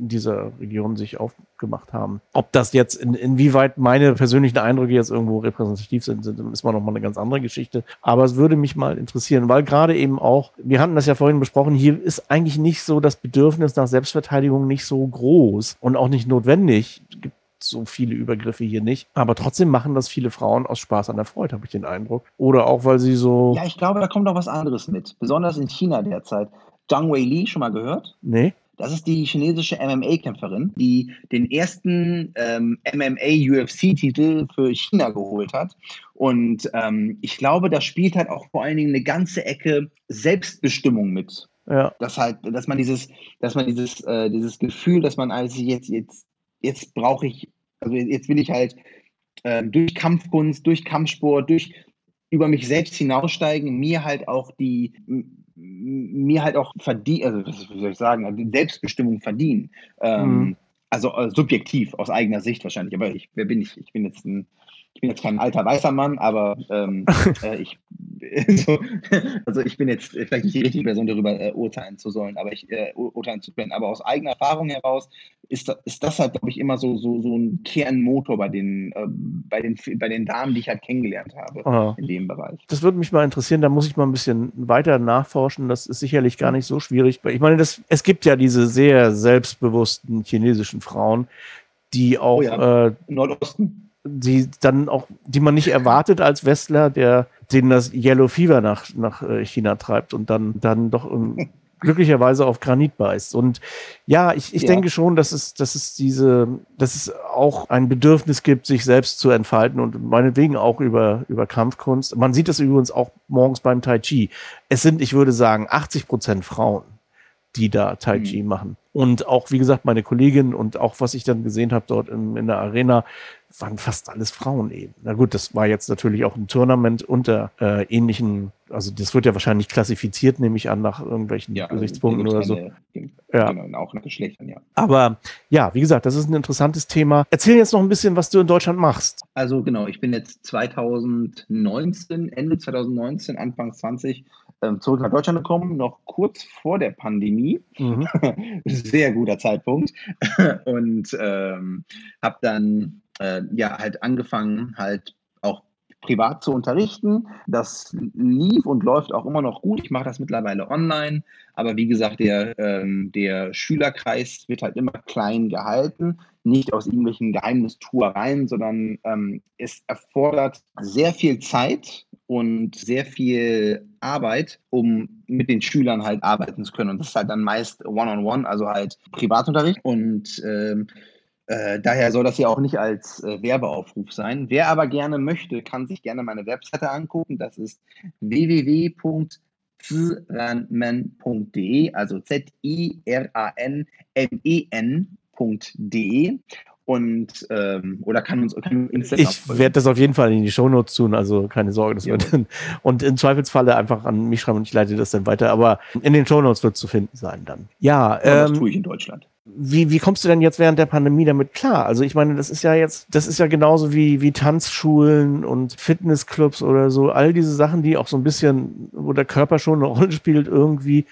dieser Region sich aufgemacht haben. Ob das jetzt, in, inwieweit meine persönlichen Eindrücke jetzt irgendwo repräsentativ sind, sind ist mal nochmal eine ganz andere Geschichte. Aber es würde mich mal interessieren, weil gerade eben auch, wir hatten das ja vorhin besprochen, hier ist eigentlich nicht so das Bedürfnis nach Selbstverteidigung nicht so groß und auch nicht notwendig. Es gibt so viele Übergriffe hier nicht. Aber trotzdem machen das viele Frauen aus Spaß an der Freude, habe ich den Eindruck. Oder auch, weil sie so.
Ja, ich glaube, da kommt noch was anderes mit. Besonders in China derzeit. Zhang Wei Li, schon mal gehört?
Nee.
Das ist die chinesische MMA-Kämpferin, die den ersten ähm, MMA-UFC-Titel für China geholt hat. Und ähm, ich glaube, da spielt halt auch vor allen Dingen eine ganze Ecke Selbstbestimmung mit. Ja. Dass halt, dass man dieses, dass man dieses, äh, dieses Gefühl, dass man also jetzt, jetzt, jetzt brauche ich, also jetzt will ich halt äh, durch Kampfkunst, durch Kampfsport, durch über mich selbst hinaussteigen, mir halt auch die mir halt auch verdienen, also wie soll ich sagen, also Selbstbestimmung verdienen. Ähm, mhm. Also äh, subjektiv, aus eigener Sicht wahrscheinlich. Aber ich, wer bin ich? Ich bin jetzt ein, ich bin jetzt kein alter weißer Mann, aber ähm, äh, ich, so, also ich bin jetzt vielleicht nicht die richtige Person, darüber äh, urteilen zu sollen, aber ich äh, urteilen zu können. Aber aus eigener Erfahrung heraus ist, ist das halt, glaube ich, immer so, so, so ein Kernmotor bei den, äh, bei, den, bei den Damen, die ich halt kennengelernt habe Aha. in dem Bereich.
Das würde mich mal interessieren, da muss ich mal ein bisschen weiter nachforschen. Das ist sicherlich gar nicht so schwierig. Ich meine, das, es gibt ja diese sehr selbstbewussten chinesischen Frauen, die auch oh ja. äh, Nordosten die dann auch, die man nicht erwartet als Westler, der den das Yellow Fever nach, nach äh, China treibt und dann, dann doch glücklicherweise auf Granit beißt. Und ja, ich, ich ja. denke schon, dass es, dass es diese, dass es auch ein Bedürfnis gibt, sich selbst zu entfalten und meinetwegen auch über, über Kampfkunst. Man sieht das übrigens auch morgens beim Tai Chi. Es sind, ich würde sagen, 80 Prozent Frauen, die da Tai Chi mhm. machen. Und auch, wie gesagt, meine Kollegin und auch was ich dann gesehen habe dort in, in der Arena, waren fast alles Frauen eben. Na gut, das war jetzt natürlich auch ein Tournament unter äh, ähnlichen, also das wird ja wahrscheinlich klassifiziert, nehme ich an, nach irgendwelchen ja, also Gesichtspunkten oder so. ja. Genau, auch nach Geschlechtern, ja. Aber ja, wie gesagt, das ist ein interessantes Thema. Erzähl jetzt noch ein bisschen, was du in Deutschland machst.
Also genau, ich bin jetzt 2019, Ende 2019, Anfang 20 ähm, zurück nach Deutschland gekommen, noch kurz vor der Pandemie. Mhm. Sehr guter Zeitpunkt. Und ähm, habe dann äh, ja halt angefangen, halt auch privat zu unterrichten. Das lief und läuft auch immer noch gut. Ich mache das mittlerweile online, aber wie gesagt, der, ähm, der Schülerkreis wird halt immer klein gehalten, nicht aus irgendwelchen Geheimnistuereien, sondern ähm, es erfordert sehr viel Zeit und sehr viel Arbeit, um mit den Schülern halt arbeiten zu können. Und das ist halt dann meist One-on-One, -on -one, also halt Privatunterricht. Und ähm, äh, daher soll das ja auch nicht als äh, Werbeaufruf sein. Wer aber gerne möchte, kann sich gerne meine Webseite angucken. Das ist www.ziranmen.de, also Z-I-R-A-N-M-E-N.de und ähm, oder kann uns kann
Ich werde das auf jeden Fall in die Shownotes tun, also keine Sorge, das ja. wird dann, und im Zweifelsfalle einfach an mich schreiben und ich leite das dann weiter, aber in den Shownotes wird es zu finden sein dann. Ja,
ja ähm, das tue ich in Deutschland
wie, wie kommst du denn jetzt während der Pandemie damit klar? Also ich meine, das ist ja jetzt, das ist ja genauso wie, wie Tanzschulen und Fitnessclubs oder so, all diese Sachen, die auch so ein bisschen, wo der Körper schon eine Rolle spielt, irgendwie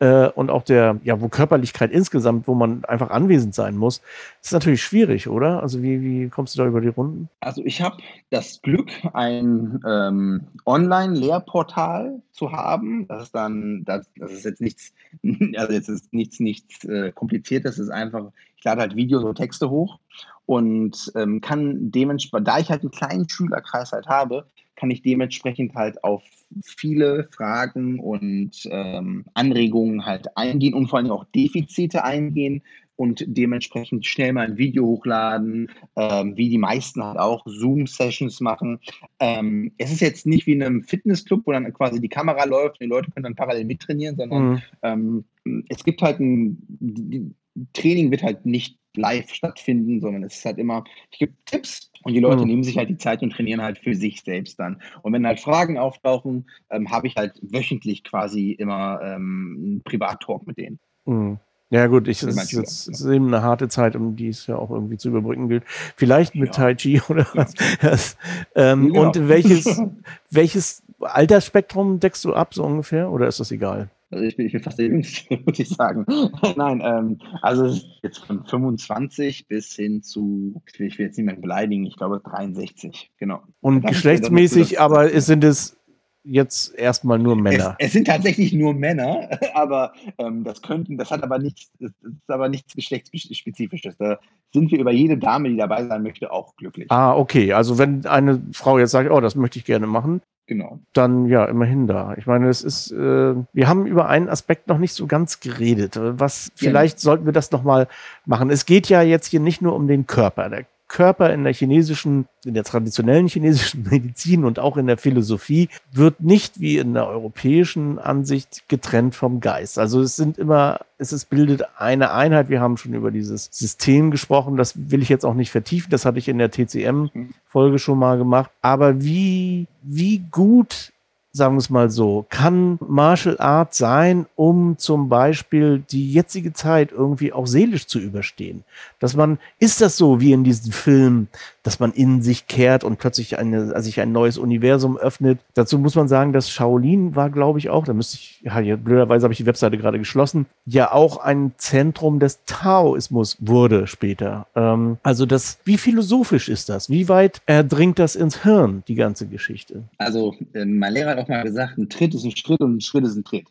äh, und auch der, ja, wo Körperlichkeit insgesamt, wo man einfach anwesend sein muss, ist natürlich schwierig, oder? Also wie, wie kommst du da über die Runden?
Also ich habe das Glück, ein ähm, Online-Lehrportal zu haben. Das ist dann, das, das ist jetzt nichts, also jetzt ist nichts, nichts äh, kompliziertes, es ist einfach, ich lade halt Videos und Texte hoch und ähm, kann dementsprechend, da ich halt einen kleinen Schülerkreis halt habe, kann ich dementsprechend halt auf viele Fragen und ähm, Anregungen halt eingehen und vor allem auch Defizite eingehen und dementsprechend schnell mal ein Video hochladen, ähm, wie die meisten halt auch Zoom-Sessions machen. Ähm, es ist jetzt nicht wie in einem Fitnessclub, wo dann quasi die Kamera läuft und die Leute können dann parallel mittrainieren, sondern mhm. ähm, es gibt halt ein, die, Training wird halt nicht live stattfinden, sondern es ist halt immer, ich gebe Tipps und die Leute mhm. nehmen sich halt die Zeit und trainieren halt für sich selbst dann. Und wenn halt Fragen auftauchen, ähm, habe ich halt wöchentlich quasi immer ähm, einen Privat-Talk mit denen.
Mhm. Ja gut, ich, es ist jetzt ist eben eine harte Zeit, um die es ja auch irgendwie zu überbrücken gilt. Vielleicht mit ja. Tai Chi oder was. Das, ähm, genau. Und welches, welches Altersspektrum deckst du ab, so ungefähr? Oder ist das egal?
Also ich bin, ich bin fast der Jüngste, würde ich sagen. Nein, ähm, also jetzt von 25 bis hin zu, ich will, jetzt mehr beleidigen, ich glaube 63, genau.
Und das geschlechtsmäßig, aber sind es jetzt erstmal nur Männer.
Es, es, sind tatsächlich nur Männer, aber ähm, das könnten, das hat aber nichts, das ist aber nichts geschlechtsspezifisches. Da sind wir über jede Dame, die dabei sein möchte, auch glücklich.
Ah, okay. Also wenn eine Frau jetzt sagt, oh, das möchte ich gerne machen,
Genau.
Dann ja, immerhin da. Ich meine, es ist, äh, wir haben über einen Aspekt noch nicht so ganz geredet. Was, vielleicht ja. sollten wir das nochmal machen. Es geht ja jetzt hier nicht nur um den Körper. Der Körper in der chinesischen, in der traditionellen chinesischen Medizin und auch in der Philosophie wird nicht wie in der europäischen Ansicht getrennt vom Geist. Also es sind immer, es ist, bildet eine Einheit. Wir haben schon über dieses System gesprochen. Das will ich jetzt auch nicht vertiefen. Das hatte ich in der TCM-Folge schon mal gemacht. Aber wie, wie gut sagen wir es mal so, kann Martial Art sein, um zum Beispiel die jetzige Zeit irgendwie auch seelisch zu überstehen? Dass man, ist das so wie in diesem Film, dass man in sich kehrt und plötzlich eine, also sich ein neues Universum öffnet? Dazu muss man sagen, dass Shaolin war, glaube ich, auch, da müsste ich, ja, blöderweise habe ich die Webseite gerade geschlossen, ja auch ein Zentrum des Taoismus wurde später. Ähm, also das, wie philosophisch ist das? Wie weit äh, dringt das ins Hirn, die ganze Geschichte?
Also, äh, mein Lehrer auch mal gesagt, ein Tritt ist ein Schritt und ein Schritt ist ein Tritt.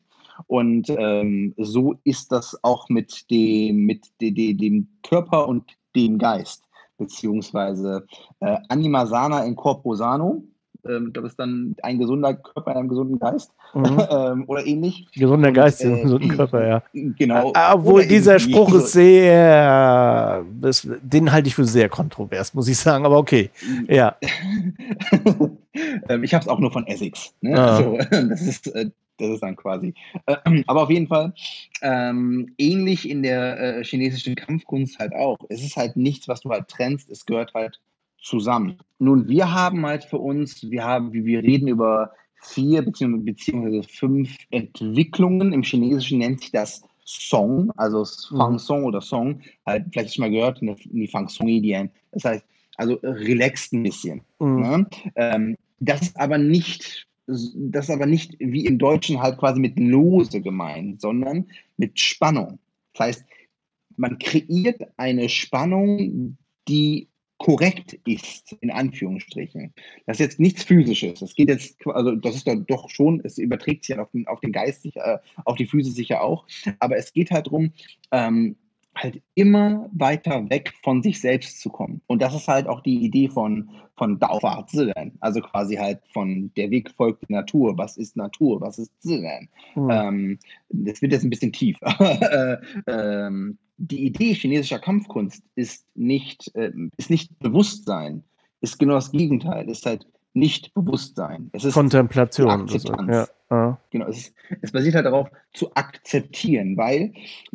Und ähm, so ist das auch mit dem, mit de, de, dem Körper und dem Geist, beziehungsweise äh, Anima sana in corpo sano. Ähm, das ist dann ein gesunder Körper in einem gesunden Geist mhm. ähm, oder ähnlich.
Gesunder Geist in einem äh, gesunden Körper, ja.
Genau.
Äh, obwohl dieser Spruch ist sehr, das, den halte ich für sehr kontrovers, muss ich sagen, aber okay. Ja.
Ähm, ich habe es auch nur von Essex. Ne? Ah. Also, das, ist, äh, das ist dann quasi. Äh, aber auf jeden Fall ähm, ähnlich in der äh, chinesischen Kampfkunst halt auch. Es ist halt nichts, was du halt trennst, es gehört halt zusammen. Nun, wir haben halt für uns, wir haben, wir reden über vier beziehungsweise, fünf Entwicklungen. Im Chinesischen nennt sich das Song, also Fang Song oder Song, halt vielleicht schon mal gehört, in die Fang Song Ideen. Das heißt, also relaxed ein bisschen. Mhm. Ne? Ähm, das ist aber nicht, das ist aber nicht wie im Deutschen halt quasi mit Lose gemeint, sondern mit Spannung. Das heißt, man kreiert eine Spannung, die korrekt ist, in Anführungsstrichen. Das ist jetzt nichts Physisches. Das geht jetzt, also das ist doch schon, es überträgt sich ja auf den, auf den Geist, sicher, auf die Physis sicher auch. Aber es geht halt darum, ähm, halt immer weiter weg von sich selbst zu kommen. Und das ist halt auch die Idee von, von Dao Fa Zillen, also quasi halt von der Weg folgt der Natur. Was ist Natur? Was ist Zillen? Mhm. Ähm, das wird jetzt ein bisschen tief. Äh, ähm, die Idee chinesischer Kampfkunst ist nicht, äh, ist nicht Bewusstsein, ist genau das Gegenteil, ist halt nicht Bewusstsein.
Es ist Kontemplation. Akzeptanz.
Ja. Ja. Genau, es, ist, es, basiert halt darauf, zu akzeptieren, weil,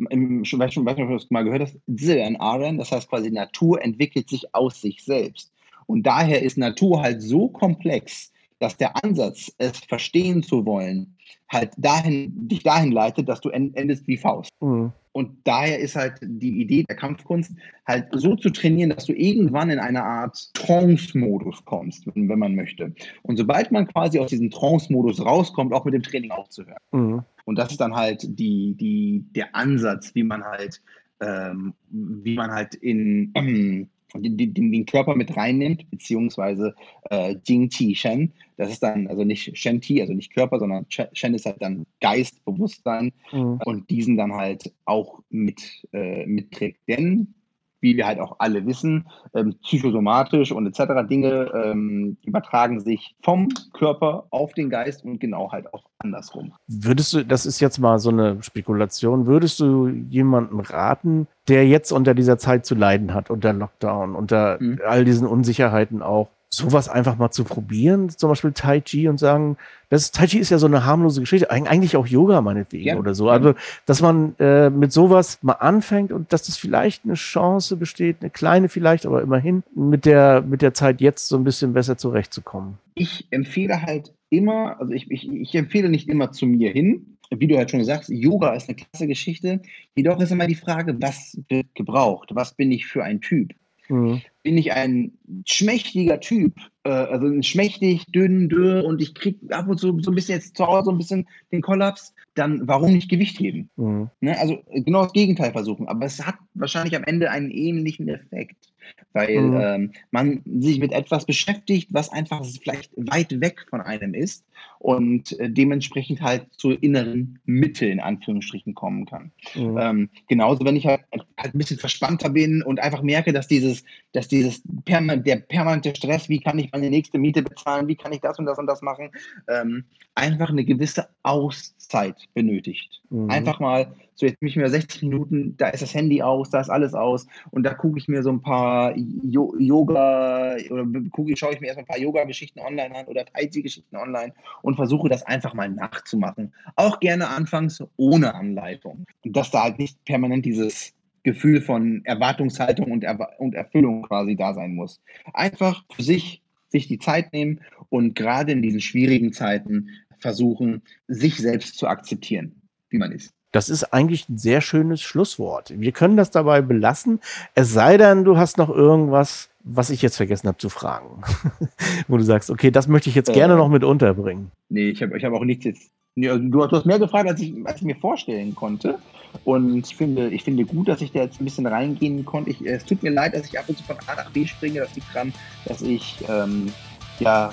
im, ich weiß nicht, ob du das mal gehört hast, Zillen Aren, das heißt quasi Natur entwickelt sich aus sich selbst. Und daher ist Natur halt so komplex, dass der Ansatz, es verstehen zu wollen, halt dahin, dich dahin leitet, dass du endest wie Faust. Mhm. Und daher ist halt die Idee der Kampfkunst, halt so zu trainieren, dass du irgendwann in eine Art Trance-Modus kommst, wenn, wenn, man möchte. Und sobald man quasi aus diesem Trance-Modus rauskommt, auch mit dem Training aufzuhören. Mhm. Und das ist dann halt die, die, der Ansatz, wie man halt, ähm, wie man halt in ähm, den, den, den, Körper mit reinnimmt, beziehungsweise äh, Jing Qi Shen. Das ist dann also nicht Shen Ti, also nicht Körper, sondern Shen ist halt dann Geist, Bewusstsein mhm. und diesen dann halt auch mit, äh, mitträgt. Denn wie wir halt auch alle wissen, ähm, psychosomatisch und etc. Dinge ähm, übertragen sich vom Körper auf den Geist und genau halt auch andersrum.
Würdest du, das ist jetzt mal so eine Spekulation, würdest du jemandem raten, der jetzt unter dieser Zeit zu leiden hat, unter Lockdown, unter hm. all diesen Unsicherheiten auch, sowas einfach mal zu probieren, zum Beispiel Tai Chi und sagen, das Tai Chi ist ja so eine harmlose Geschichte, eigentlich auch Yoga meinetwegen ja. oder so. Also, dass man äh, mit sowas mal anfängt und dass das vielleicht eine Chance besteht, eine kleine vielleicht, aber immerhin mit der, mit der Zeit jetzt so ein bisschen besser zurechtzukommen.
Ich empfehle halt immer, also ich, ich, ich empfehle nicht immer zu mir hin, wie du halt schon sagst, Yoga ist eine klasse Geschichte. Jedoch ist immer die Frage, was wird gebraucht? Was bin ich für ein Typ? Mhm. Bin ich ein schmächtiger Typ, äh, also ein schmächtig, dünn, dürr und ich kriege ab und zu so ein bisschen jetzt zu Hause so ein bisschen den Kollaps, dann warum nicht Gewicht heben? Mhm. Ne? Also genau das Gegenteil versuchen. Aber es hat wahrscheinlich am Ende einen ähnlichen Effekt weil mhm. ähm, man sich mit etwas beschäftigt, was einfach vielleicht weit weg von einem ist und äh, dementsprechend halt zur inneren Mitte in Anführungsstrichen kommen kann. Mhm. Ähm, genauso, wenn ich halt, halt, ein bisschen verspannter bin und einfach merke, dass dieses, dass dieses perman der permanente Stress, wie kann ich meine nächste Miete bezahlen, wie kann ich das und das und das machen, ähm, einfach eine gewisse Auszeit benötigt. Mhm. Einfach mal so jetzt mich mir 60 Minuten, da ist das Handy aus, da ist alles aus und da gucke ich mir so ein paar jo Yoga oder gucke schaue ich mir erstmal ein paar Yoga-Geschichten online an oder Tai Chi-Geschichten online und versuche das einfach mal nachzumachen. Auch gerne anfangs ohne Anleitung. Dass da halt nicht permanent dieses Gefühl von Erwartungshaltung und, er und Erfüllung quasi da sein muss. Einfach für sich sich die Zeit nehmen und gerade in diesen schwierigen Zeiten versuchen, sich selbst zu akzeptieren, wie man ist.
Das ist eigentlich ein sehr schönes Schlusswort. Wir können das dabei belassen. Es sei denn, du hast noch irgendwas, was ich jetzt vergessen habe zu fragen. Wo du sagst, okay, das möchte ich jetzt äh, gerne noch mit unterbringen.
Nee, ich habe ich hab auch nichts jetzt. Nee, also du, du, hast mehr gefragt, als ich, als ich mir vorstellen konnte. Und ich finde, ich finde gut, dass ich da jetzt ein bisschen reingehen konnte. Ich, es tut mir leid, dass ich ab und zu von A nach B springe. Das liegt daran, dass ich ähm, ja,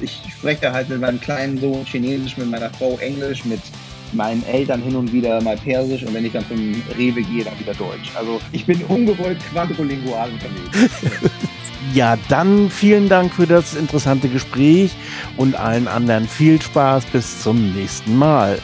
ich spreche halt mit meinem kleinen Sohn Chinesisch, mit meiner Frau Englisch, mit meinen Eltern hin und wieder mal Persisch und wenn ich dann zum Rewe gehe, dann wieder Deutsch. Also ich bin ungewollt quadrilingual unterwegs.
ja, dann vielen Dank für das interessante Gespräch und allen anderen viel Spaß bis zum nächsten Mal.